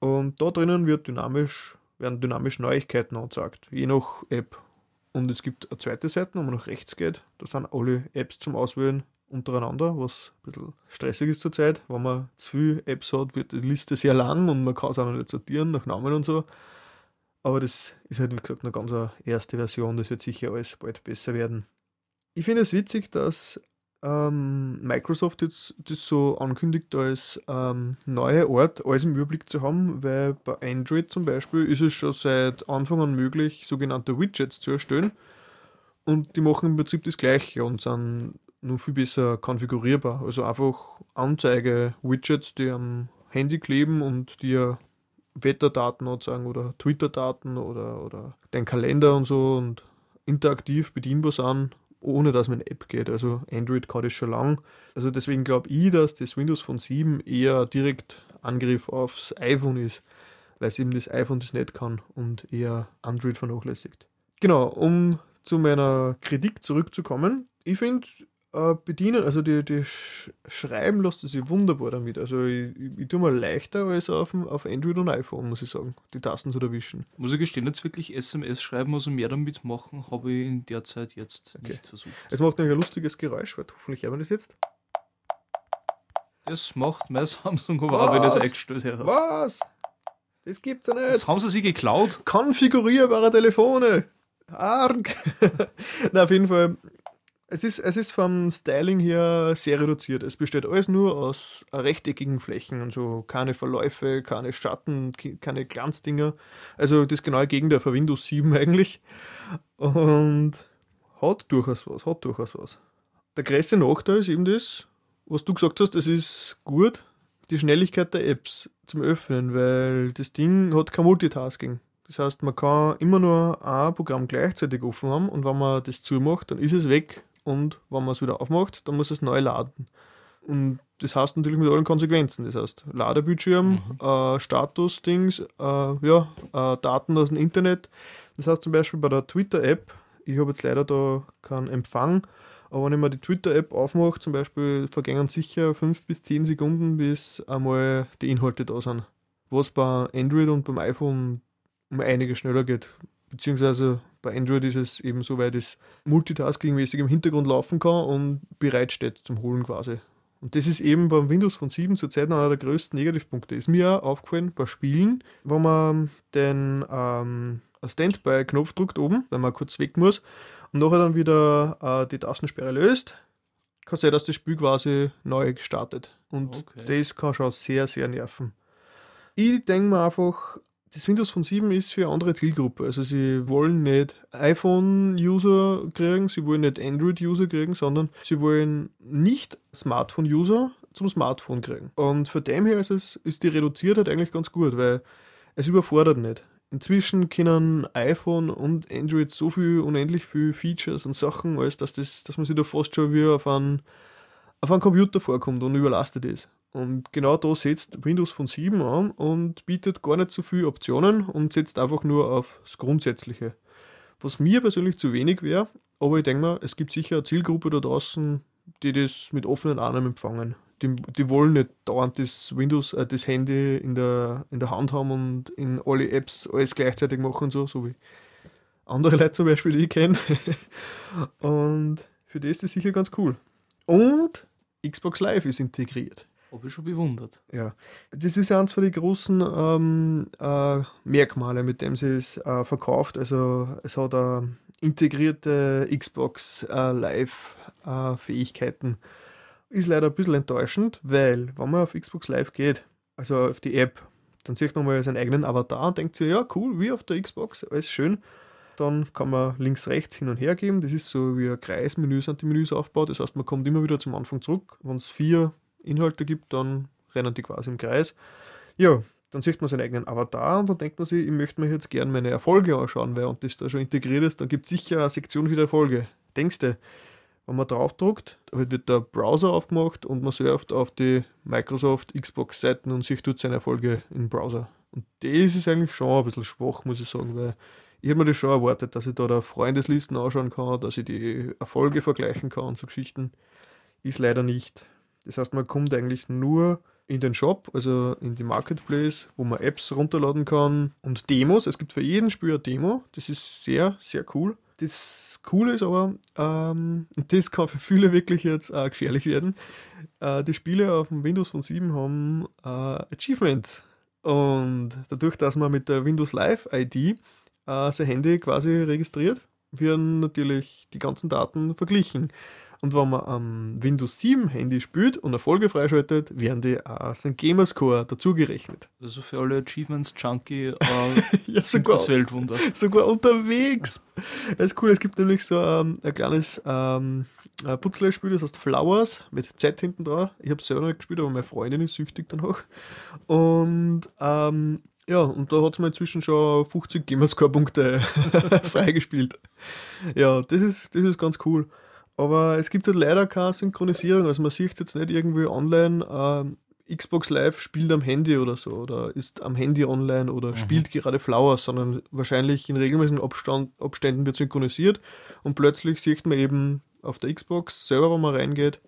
Und da drinnen wird dynamisch, werden dynamisch Neuigkeiten angezeigt, je nach App. Und es gibt eine zweite Seite, wo man nach rechts geht. Da sind alle Apps zum Auswählen untereinander, was ein bisschen stressig ist zurzeit. Wenn man zu viele Apps hat, wird die Liste sehr lang und man kann es auch noch nicht sortieren nach Namen und so. Aber das ist halt, wie gesagt, eine ganz erste Version. Das wird sicher alles bald besser werden. Ich finde es witzig, dass ähm, Microsoft jetzt das so ankündigt, als ähm, neue Art alles im Überblick zu haben, weil bei Android zum Beispiel ist es schon seit Anfang an möglich, sogenannte Widgets zu erstellen. Und die machen im Prinzip das Gleiche und sind nur viel besser konfigurierbar. Also einfach Anzeige-Widgets, die am Handy kleben und dir Wetterdaten anzeigen oder Twitter-Daten oder, oder den Kalender und so und interaktiv bedienbar sind, ohne dass man in App geht. Also Android kann das schon lang. Also deswegen glaube ich, dass das Windows von 7 eher direkt Angriff aufs iPhone ist, weil es eben das iPhone das nicht kann und eher Android vernachlässigt. Genau, um zu meiner Kritik zurückzukommen. Ich finde, äh, bedienen, also die, die Sch Schreiben lässt sich wunderbar damit. Also ich, ich, ich tue mal leichter als auf, auf Android und iPhone, muss ich sagen, die Tasten zu erwischen. Muss ich gestehen, jetzt wirklich SMS schreiben, also mehr damit machen, habe ich in der Zeit jetzt okay. nicht versucht. Es macht nämlich ein lustiges Geräusch, weil hoffentlich hören wir das jetzt. Das macht mein Samsung aber auch, wenn es eingestellt hat. Was? Das gibt's ja nicht. Das haben sie sich geklaut. Konfigurierbare Telefone. Arg. Na, auf jeden Fall, es ist, es ist vom Styling her sehr reduziert. Es besteht alles nur aus rechteckigen Flächen und so. Keine Verläufe, keine Schatten, keine Glanzdinger. Also das genaue Gegenteil von Windows 7 eigentlich. Und hat durchaus was, hat durchaus was. Der größte Nachteil ist eben das, was du gesagt hast, es ist gut, die Schnelligkeit der Apps zum Öffnen, weil das Ding hat kein Multitasking. Das heißt, man kann immer nur ein Programm gleichzeitig offen haben und wenn man das zumacht, dann ist es weg und wenn man es wieder aufmacht, dann muss es neu laden. Und das heißt natürlich mit allen Konsequenzen. Das heißt, Ladebildschirm, mhm. äh, Status-Dings, äh, ja, äh, Daten aus dem Internet. Das heißt zum Beispiel bei der Twitter-App, ich habe jetzt leider da keinen Empfang, aber wenn ich mir die Twitter-App aufmache, zum Beispiel, vergängen sicher 5 bis 10 Sekunden, bis einmal die Inhalte da sind. Was bei Android und beim iPhone um einige schneller geht beziehungsweise bei Android ist es eben so, weil das Multitasking-mäßig im Hintergrund laufen kann und bereitsteht zum Holen quasi. Und das ist eben beim Windows von 7 zurzeit einer der größten Negativpunkte. Ist mir auch aufgefallen bei Spielen, wenn man den ähm, Standby-Knopf drückt oben, wenn man kurz weg muss und nachher dann wieder äh, die Tastensperre löst, kann sein, dass das Spiel quasi neu startet. Und okay. das kann schon sehr, sehr nerven. Ich denke mir einfach, das Windows von 7 ist für eine andere Zielgruppe. Also sie wollen nicht iPhone-User kriegen, sie wollen nicht Android-User kriegen, sondern sie wollen nicht Smartphone-User zum Smartphone kriegen. Und von dem her ist, es, ist die Reduziertheit eigentlich ganz gut, weil es überfordert nicht. Inzwischen können iPhone und Android so viel, unendlich viel Features und Sachen, als dass, das, dass man sich da fast schon wie auf einen, auf einen Computer vorkommt und überlastet ist. Und genau da setzt Windows von 7 an und bietet gar nicht so viele Optionen und setzt einfach nur auf das Grundsätzliche. Was mir persönlich zu wenig wäre, aber ich denke mal, es gibt sicher eine Zielgruppe da draußen, die das mit offenen Armen empfangen. Die, die wollen nicht dauernd das Windows, äh, das Handy in der, in der Hand haben und in alle Apps alles gleichzeitig machen so, so wie andere Leute zum Beispiel, die ich kenne. und für das ist das sicher ganz cool. Und Xbox Live ist integriert. Habe ich schon bewundert. Ja, das ist eines von den großen ähm, äh, Merkmale, mit dem sie es äh, verkauft. Also es hat äh, integrierte Xbox äh, Live-Fähigkeiten. Äh, ist leider ein bisschen enttäuschend, weil wenn man auf Xbox Live geht, also auf die App, dann sieht man mal seinen eigenen Avatar und denkt sich, ja cool, wie auf der Xbox, alles schön. Dann kann man links, rechts hin und her geben. Das ist so wie ein Kreismenü, sind die Menüs aufgebaut. Das heißt, man kommt immer wieder zum Anfang zurück. Wenn es vier Inhalte gibt, dann rennen die quasi im Kreis. Ja, dann sieht man seinen eigenen Avatar und dann denkt man sich, ich möchte mir jetzt gerne meine Erfolge anschauen, weil und das da schon integriert ist, dann gibt es sicher eine Sektion für die Erfolge. Denkst du, wenn man draufdruckt, wird der Browser aufgemacht und man surft auf die Microsoft Xbox-Seiten und sich tut seine Erfolge im Browser. Und das ist eigentlich schon ein bisschen schwach, muss ich sagen, weil ich hätte mir das schon erwartet, dass ich da, da Freundeslisten anschauen kann, dass ich die Erfolge vergleichen kann und so Geschichten. Ist leider nicht. Das heißt, man kommt eigentlich nur in den Shop, also in die Marketplace, wo man Apps runterladen kann und Demos. Es gibt für jeden Spiel eine Demo. Das ist sehr, sehr cool. Das Coole ist aber, ähm, das kann für viele wirklich jetzt äh, gefährlich werden. Äh, die Spiele auf dem Windows von 7 haben äh, Achievements. Und dadurch, dass man mit der Windows Live ID äh, sein Handy quasi registriert, werden natürlich die ganzen Daten verglichen. Und wenn man am Windows 7 Handy spielt und eine Folge freischaltet, werden die aus dem Gamerscore dazugerechnet. Also für alle Achievements-Junkie äh, Ja, sogar, das Weltwunder. sogar unterwegs. Das ist cool, es gibt nämlich so ähm, ein kleines ähm, Putzlerspiel, das heißt Flowers mit Z hinten drauf. Ich habe es selber nicht gespielt, aber meine Freundin ist süchtig danach. Und ähm, ja, und da hat es mir inzwischen schon 50 Gamerscore-Punkte freigespielt. Ja, das ist, das ist ganz cool. Aber es gibt halt leider keine Synchronisierung. Also man sieht jetzt nicht irgendwie online, ähm, Xbox Live spielt am Handy oder so oder ist am Handy online oder spielt gerade Flowers, sondern wahrscheinlich in regelmäßigen Abstand, Abständen wird synchronisiert und plötzlich sieht man eben auf der Xbox selber, wenn man reingeht,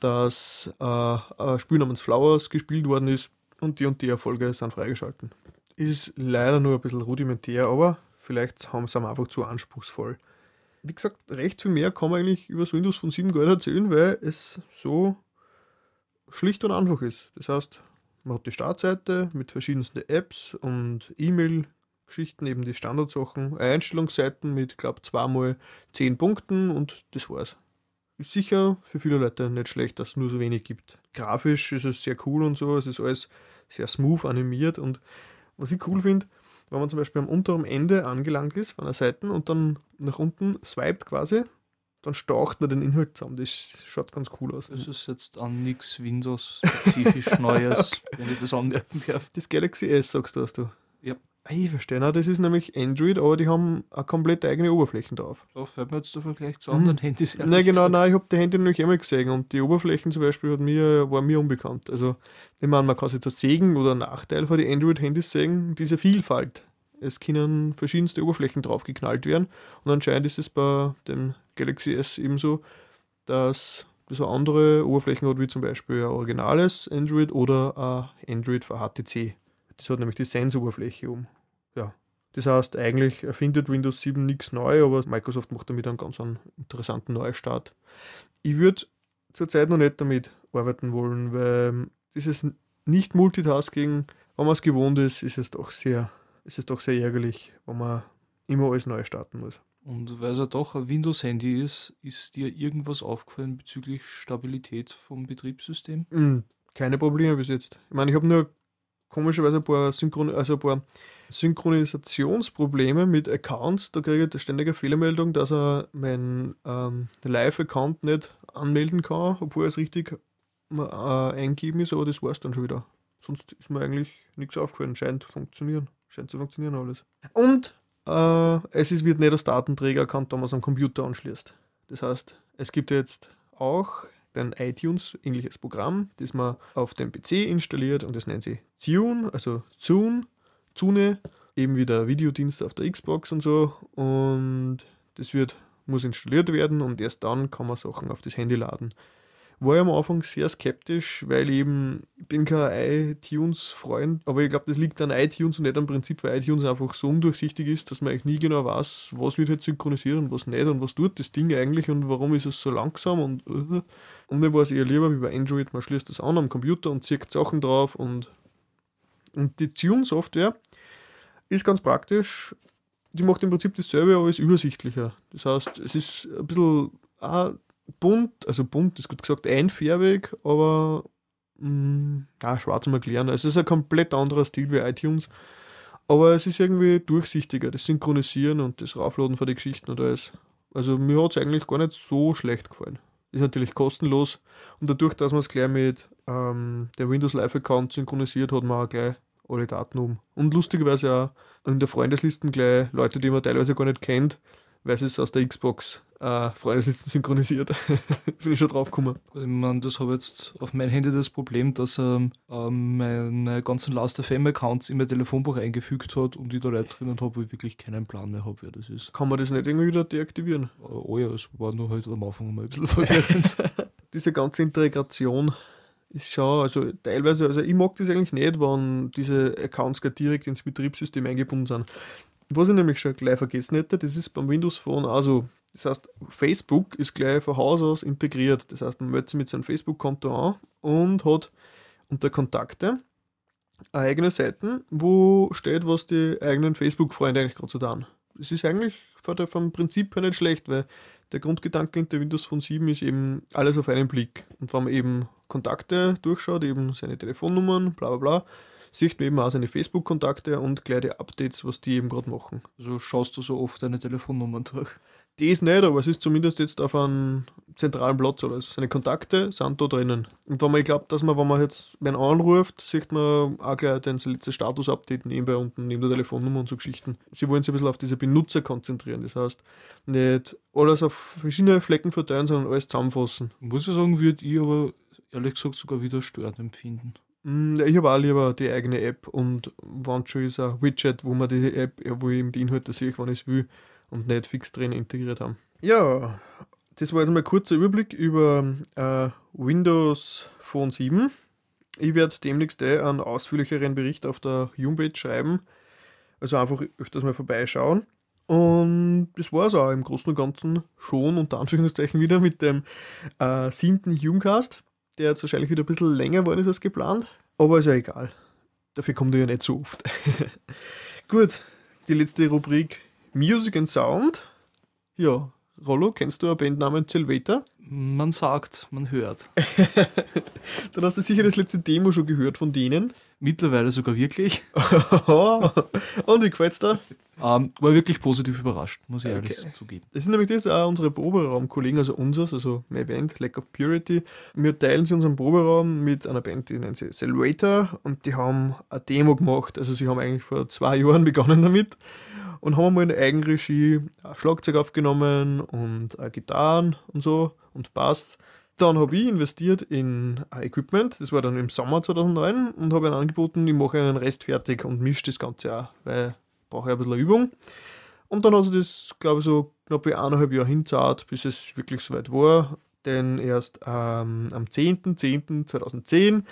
dass äh, ein Spiel namens Flowers gespielt worden ist und die und die Erfolge sind freigeschalten. Ist leider nur ein bisschen rudimentär, aber vielleicht haben sie einfach zu anspruchsvoll. Wie gesagt, recht viel mehr kann man eigentlich über das Windows von 7 gar nicht erzählen, weil es so schlicht und einfach ist. Das heißt, man hat die Startseite mit verschiedensten Apps und E-Mail-Geschichten, eben die Standardsachen, Einstellungsseiten mit, glaube zweimal 10 Punkten und das war's. Ist sicher für viele Leute nicht schlecht, dass es nur so wenig gibt. Grafisch ist es sehr cool und so, es ist alles sehr smooth animiert und was ich cool finde, wenn man zum Beispiel am unteren Ende angelangt ist von der Seite und dann nach unten swiped quasi, dann staucht man den Inhalt zusammen. Das schaut ganz cool aus. Das ist jetzt an nichts Windows-spezifisch Neues, wenn ich das anmerken darf. Das Galaxy S, sagst du, hast du? Ja. Ich verstehe, na, das ist nämlich Android, aber die haben eine komplett eigene Oberflächen drauf. Da fällt mir jetzt der Vergleich zu anderen Handys ehrlich Nein, genau, nein, ich habe die Handy nämlich einmal gesehen und die Oberflächen zum Beispiel hat mir, war mir unbekannt. Also, ich meine, man kann sich das Segen oder Nachteil von den Android-Handys sehen, diese Vielfalt. Es können verschiedenste Oberflächen draufgeknallt werden und anscheinend ist es bei dem Galaxy S ebenso, dass das auch andere Oberflächen hat, wie zum Beispiel ein originales Android oder ein Android für HTC. Das hat nämlich die Sense-Oberfläche um. Das heißt, eigentlich erfindet Windows 7 nichts neu, aber Microsoft macht damit einen ganz einen interessanten Neustart. Ich würde zurzeit noch nicht damit arbeiten wollen, weil dieses Nicht-Multitasking, wenn man es gewohnt ist, ist es doch sehr, ist es doch sehr ärgerlich, wenn man immer alles neu starten muss. Und weil es ja doch ein Windows-Handy ist, ist dir irgendwas aufgefallen bezüglich Stabilität vom Betriebssystem? Mm, Keine Probleme bis jetzt. Ich meine, ich habe nur komischerweise ein paar, Synchron also ein paar Synchronisationsprobleme mit Accounts. Da kriege ich ständig eine Fehlermeldung, dass er meinen ähm, Live-Account nicht anmelden kann, obwohl es richtig äh, eingeben ist, aber das war es dann schon wieder. Sonst ist mir eigentlich nichts aufgefallen. Scheint funktionieren. Scheint zu funktionieren alles. Und äh, es ist, wird nicht als Datenträger erkannt, wenn man es am Computer anschließt. Das heißt, es gibt jetzt auch ein iTunes ähnliches Programm, das man auf dem PC installiert und das nennt sich Zune, also Zune, Zune, eben wie der Videodienst auf der Xbox und so. Und das wird, muss installiert werden und erst dann kann man Sachen auf das Handy laden. War ich am Anfang sehr skeptisch, weil eben, ich bin kein iTunes-Freund, aber ich glaube, das liegt an iTunes und nicht am Prinzip, weil iTunes einfach so undurchsichtig ist, dass man eigentlich nie genau weiß, was wird jetzt synchronisiert und was nicht und was tut das Ding eigentlich und warum ist es so langsam und uh. und mir war es eher lieber wie bei Android, man schließt das an am Computer und zieht Sachen drauf und, und die Tune-Software ist ganz praktisch. Die macht im Prinzip dasselbe, aber ist übersichtlicher. Das heißt, es ist ein bisschen bunt, also bunt ist gut gesagt einfärbig, aber mh, ah, schwarz mal erklären. Es ist ein komplett anderer Stil wie iTunes, aber es ist irgendwie durchsichtiger, das Synchronisieren und das Raufladen von den Geschichten und alles. Also mir hat es eigentlich gar nicht so schlecht gefallen. Ist natürlich kostenlos und dadurch, dass man es gleich mit ähm, der Windows Live Account synchronisiert, hat man auch gleich alle Daten um. Und lustigerweise auch in der Freundeslisten gleich Leute, die man teilweise gar nicht kennt, weil sie es aus der Xbox äh, Freundeslisten synchronisiert. Bin ich schon drauf gekommen. Ich meine, das habe jetzt auf mein Handy das Problem, dass er ähm, meine ganzen Last FM Accounts in mein Telefonbuch eingefügt hat und ich da Leute drinnen habe, wo ich wirklich keinen Plan mehr habe, wer das ist. Kann man das nicht irgendwie wieder deaktivieren? Äh, Oh ja, es war nur halt am Anfang mal ein bisschen verwirrend. Diese ganze Integration ist schon, also teilweise, also ich mag das eigentlich nicht, wenn diese Accounts gar direkt ins Betriebssystem eingebunden sind. Was ich nämlich schon gleich vergessen hätte, das ist beim Windows Phone also das heißt, Facebook ist gleich von Haus aus integriert. Das heißt, man meldet sich mit seinem Facebook-Konto an und hat unter Kontakte eine eigene Seiten, wo steht, was die eigenen Facebook-Freunde eigentlich gerade so tun. Es ist eigentlich vom Prinzip her nicht schlecht, weil der Grundgedanke hinter Windows Phone 7 ist eben alles auf einen Blick. Und wenn man eben Kontakte durchschaut, eben seine Telefonnummern, bla bla bla, sieht man eben auch seine Facebook-Kontakte und gleich die Updates, was die eben gerade machen. Also schaust du so oft deine Telefonnummern durch? Das nicht, aber es ist zumindest jetzt auf einem zentralen Platz alles. Seine Kontakte sind da drinnen. Und wenn man, ich glaube, dass man, wenn man jetzt wen anruft, sieht man auch gleich den letzten Status-Update nebenbei unten, neben der Telefonnummer und so Geschichten. Sie wollen sich ein bisschen auf diese Benutzer konzentrieren. Das heißt, nicht alles auf verschiedene Flecken verteilen, sondern alles zusammenfassen. Muss ich sagen, würde ich aber ehrlich gesagt sogar wieder störend empfinden. Hm, ich habe auch lieber die eigene App und wenn schon ist ein Widget, wo man die App, wo ich eben die Inhalte sehe, wenn ich es will und Netflix drin integriert haben. Ja, das war jetzt mal ein kurzer Überblick über äh, Windows Phone 7. Ich werde demnächst eh einen ausführlicheren Bericht auf der Homepage schreiben. Also einfach öfters mal vorbeischauen. Und das war es auch im Großen und Ganzen schon, unter Anführungszeichen wieder mit dem äh, siebten Humecast, der jetzt wahrscheinlich wieder ein bisschen länger worden ist als geplant. Aber ist ja egal. Dafür kommt er ja nicht so oft. Gut, die letzte Rubrik Music and Sound. Ja, Rollo, kennst du eine Band namens Silveta? Man sagt, man hört. Dann hast du sicher das letzte Demo schon gehört von denen. Mittlerweile sogar wirklich. Und wie gefällt's da? Ähm, war wirklich positiv überrascht, muss ich okay. ehrlich zugeben. Das ist nämlich das, äh, unsere Proberaumkollegen, also unseres, also meine Band, Lack of Purity. Wir teilen sie unseren Proberaum mit einer Band, die nennt sie Salvator und die haben eine Demo gemacht. Also sie haben eigentlich vor zwei Jahren begonnen damit und haben einmal in der Eigenregie Schlagzeug aufgenommen und äh, Gitarren und so und Bass. Dann habe ich investiert in äh, Equipment, das war dann im Sommer 2009 und habe ihnen angeboten, ich mache einen Rest fertig und mische das Ganze auch, weil ich brauche ja ein bisschen Übung. Und dann hat also sich das, glaube ich, so knapp eineinhalb Jahre hinzahlt, bis es wirklich soweit war. Denn erst ähm, am 10.10.2010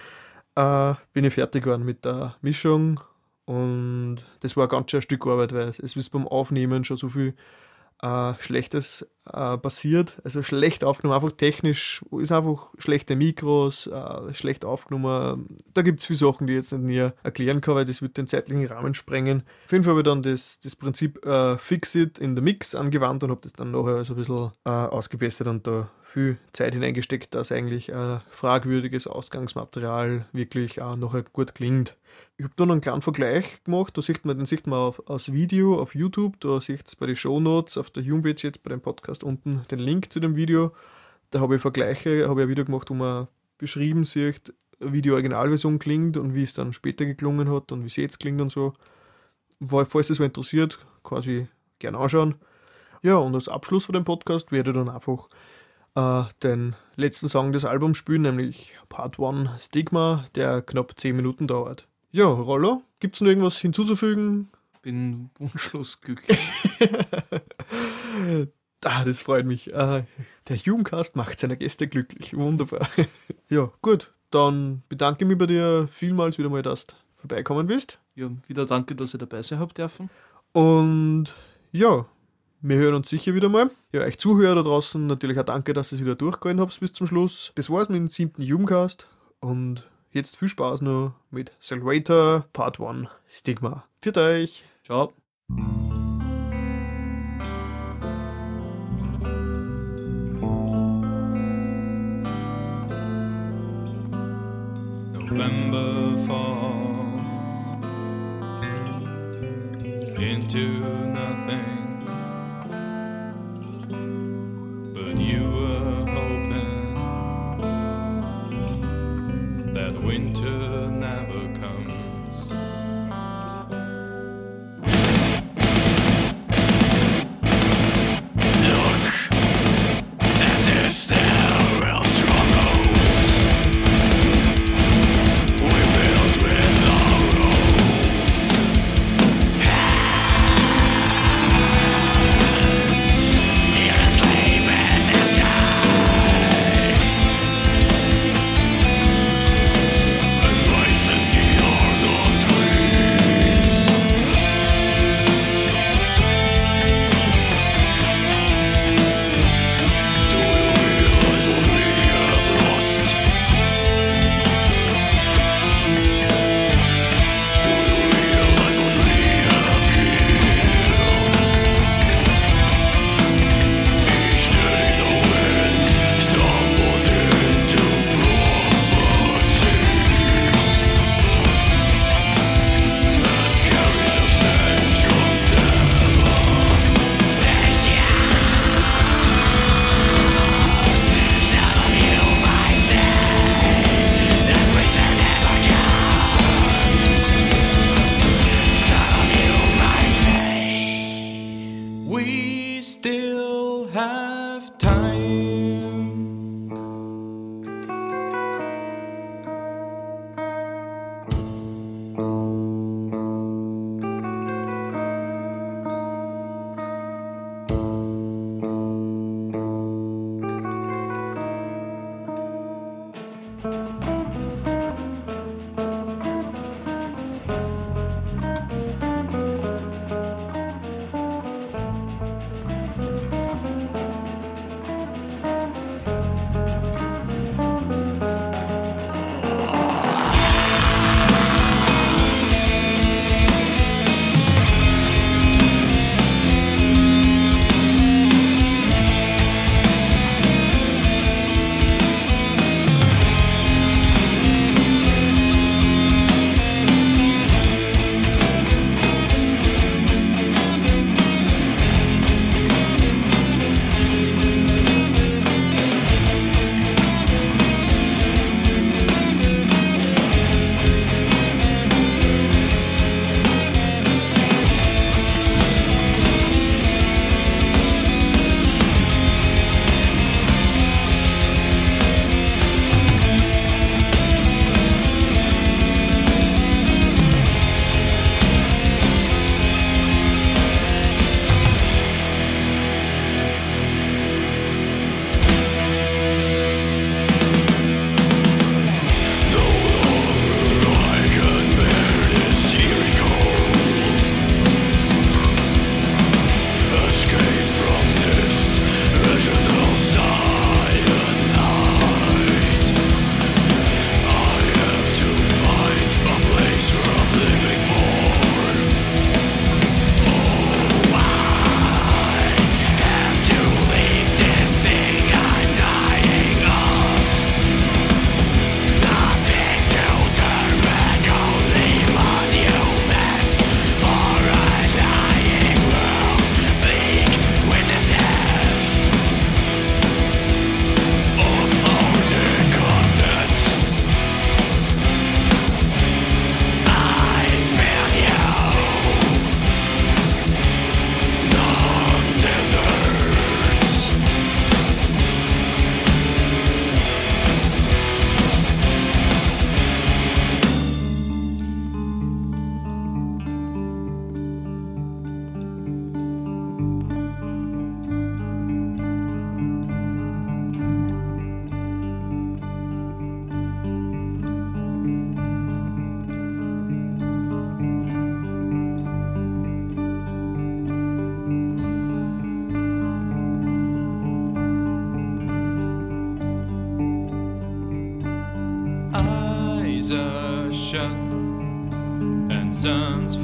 äh, bin ich fertig geworden mit der Mischung und das war ein ganz schön Stück Arbeit, weil es ist beim Aufnehmen schon so viel äh, Schlechtes äh, passiert. Also schlecht aufgenommen, einfach technisch, ist einfach schlechte Mikros, äh, schlecht aufgenommen. Da gibt es viele Sachen, die ich jetzt nicht näher erklären kann, weil das wird den zeitlichen Rahmen sprengen. Auf jeden Fall habe ich dann das, das Prinzip äh, Fix It in the Mix angewandt und habe das dann nachher so ein bisschen äh, ausgebessert und da viel Zeit hineingesteckt, dass eigentlich äh, fragwürdiges Ausgangsmaterial wirklich äh, nachher gut klingt. Ich habe dann einen kleinen Vergleich gemacht, da sieht man, den sieht man auf, aus Video auf YouTube, da sieht es bei den Shownotes auf der Homepage jetzt bei dem Podcast hast unten den Link zu dem Video. Da habe ich Vergleiche, habe ich ein Video gemacht, wo man beschrieben sieht, wie die Originalversion klingt und wie es dann später geklungen hat und wie es jetzt klingt und so. Falls das mal interessiert, quasi gerne anschauen. Ja, und als Abschluss von dem Podcast werde ich dann einfach äh, den letzten Song des Albums spielen, nämlich Part 1 Stigma, der knapp 10 Minuten dauert. Ja, Rollo, gibt es noch irgendwas hinzuzufügen? Bin wunschlos glücklich. Ah, das freut mich. Uh, der Jugendcast macht seine Gäste glücklich. Wunderbar. ja, gut. Dann bedanke mich bei dir vielmals wieder mal, dass du vorbeikommen bist. Ja, wieder danke, dass ihr dabei sein habt dürfen. Und ja, wir hören uns sicher wieder mal. Ja, euch Zuhörer da draußen natürlich auch danke, dass ihr es wieder durchgehalten habt bis zum Schluss. Das war's mit dem siebten Jugendcast und jetzt viel Spaß noch mit Salvator Part 1 Stigma. Für euch. Ciao.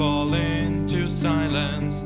Fall into silence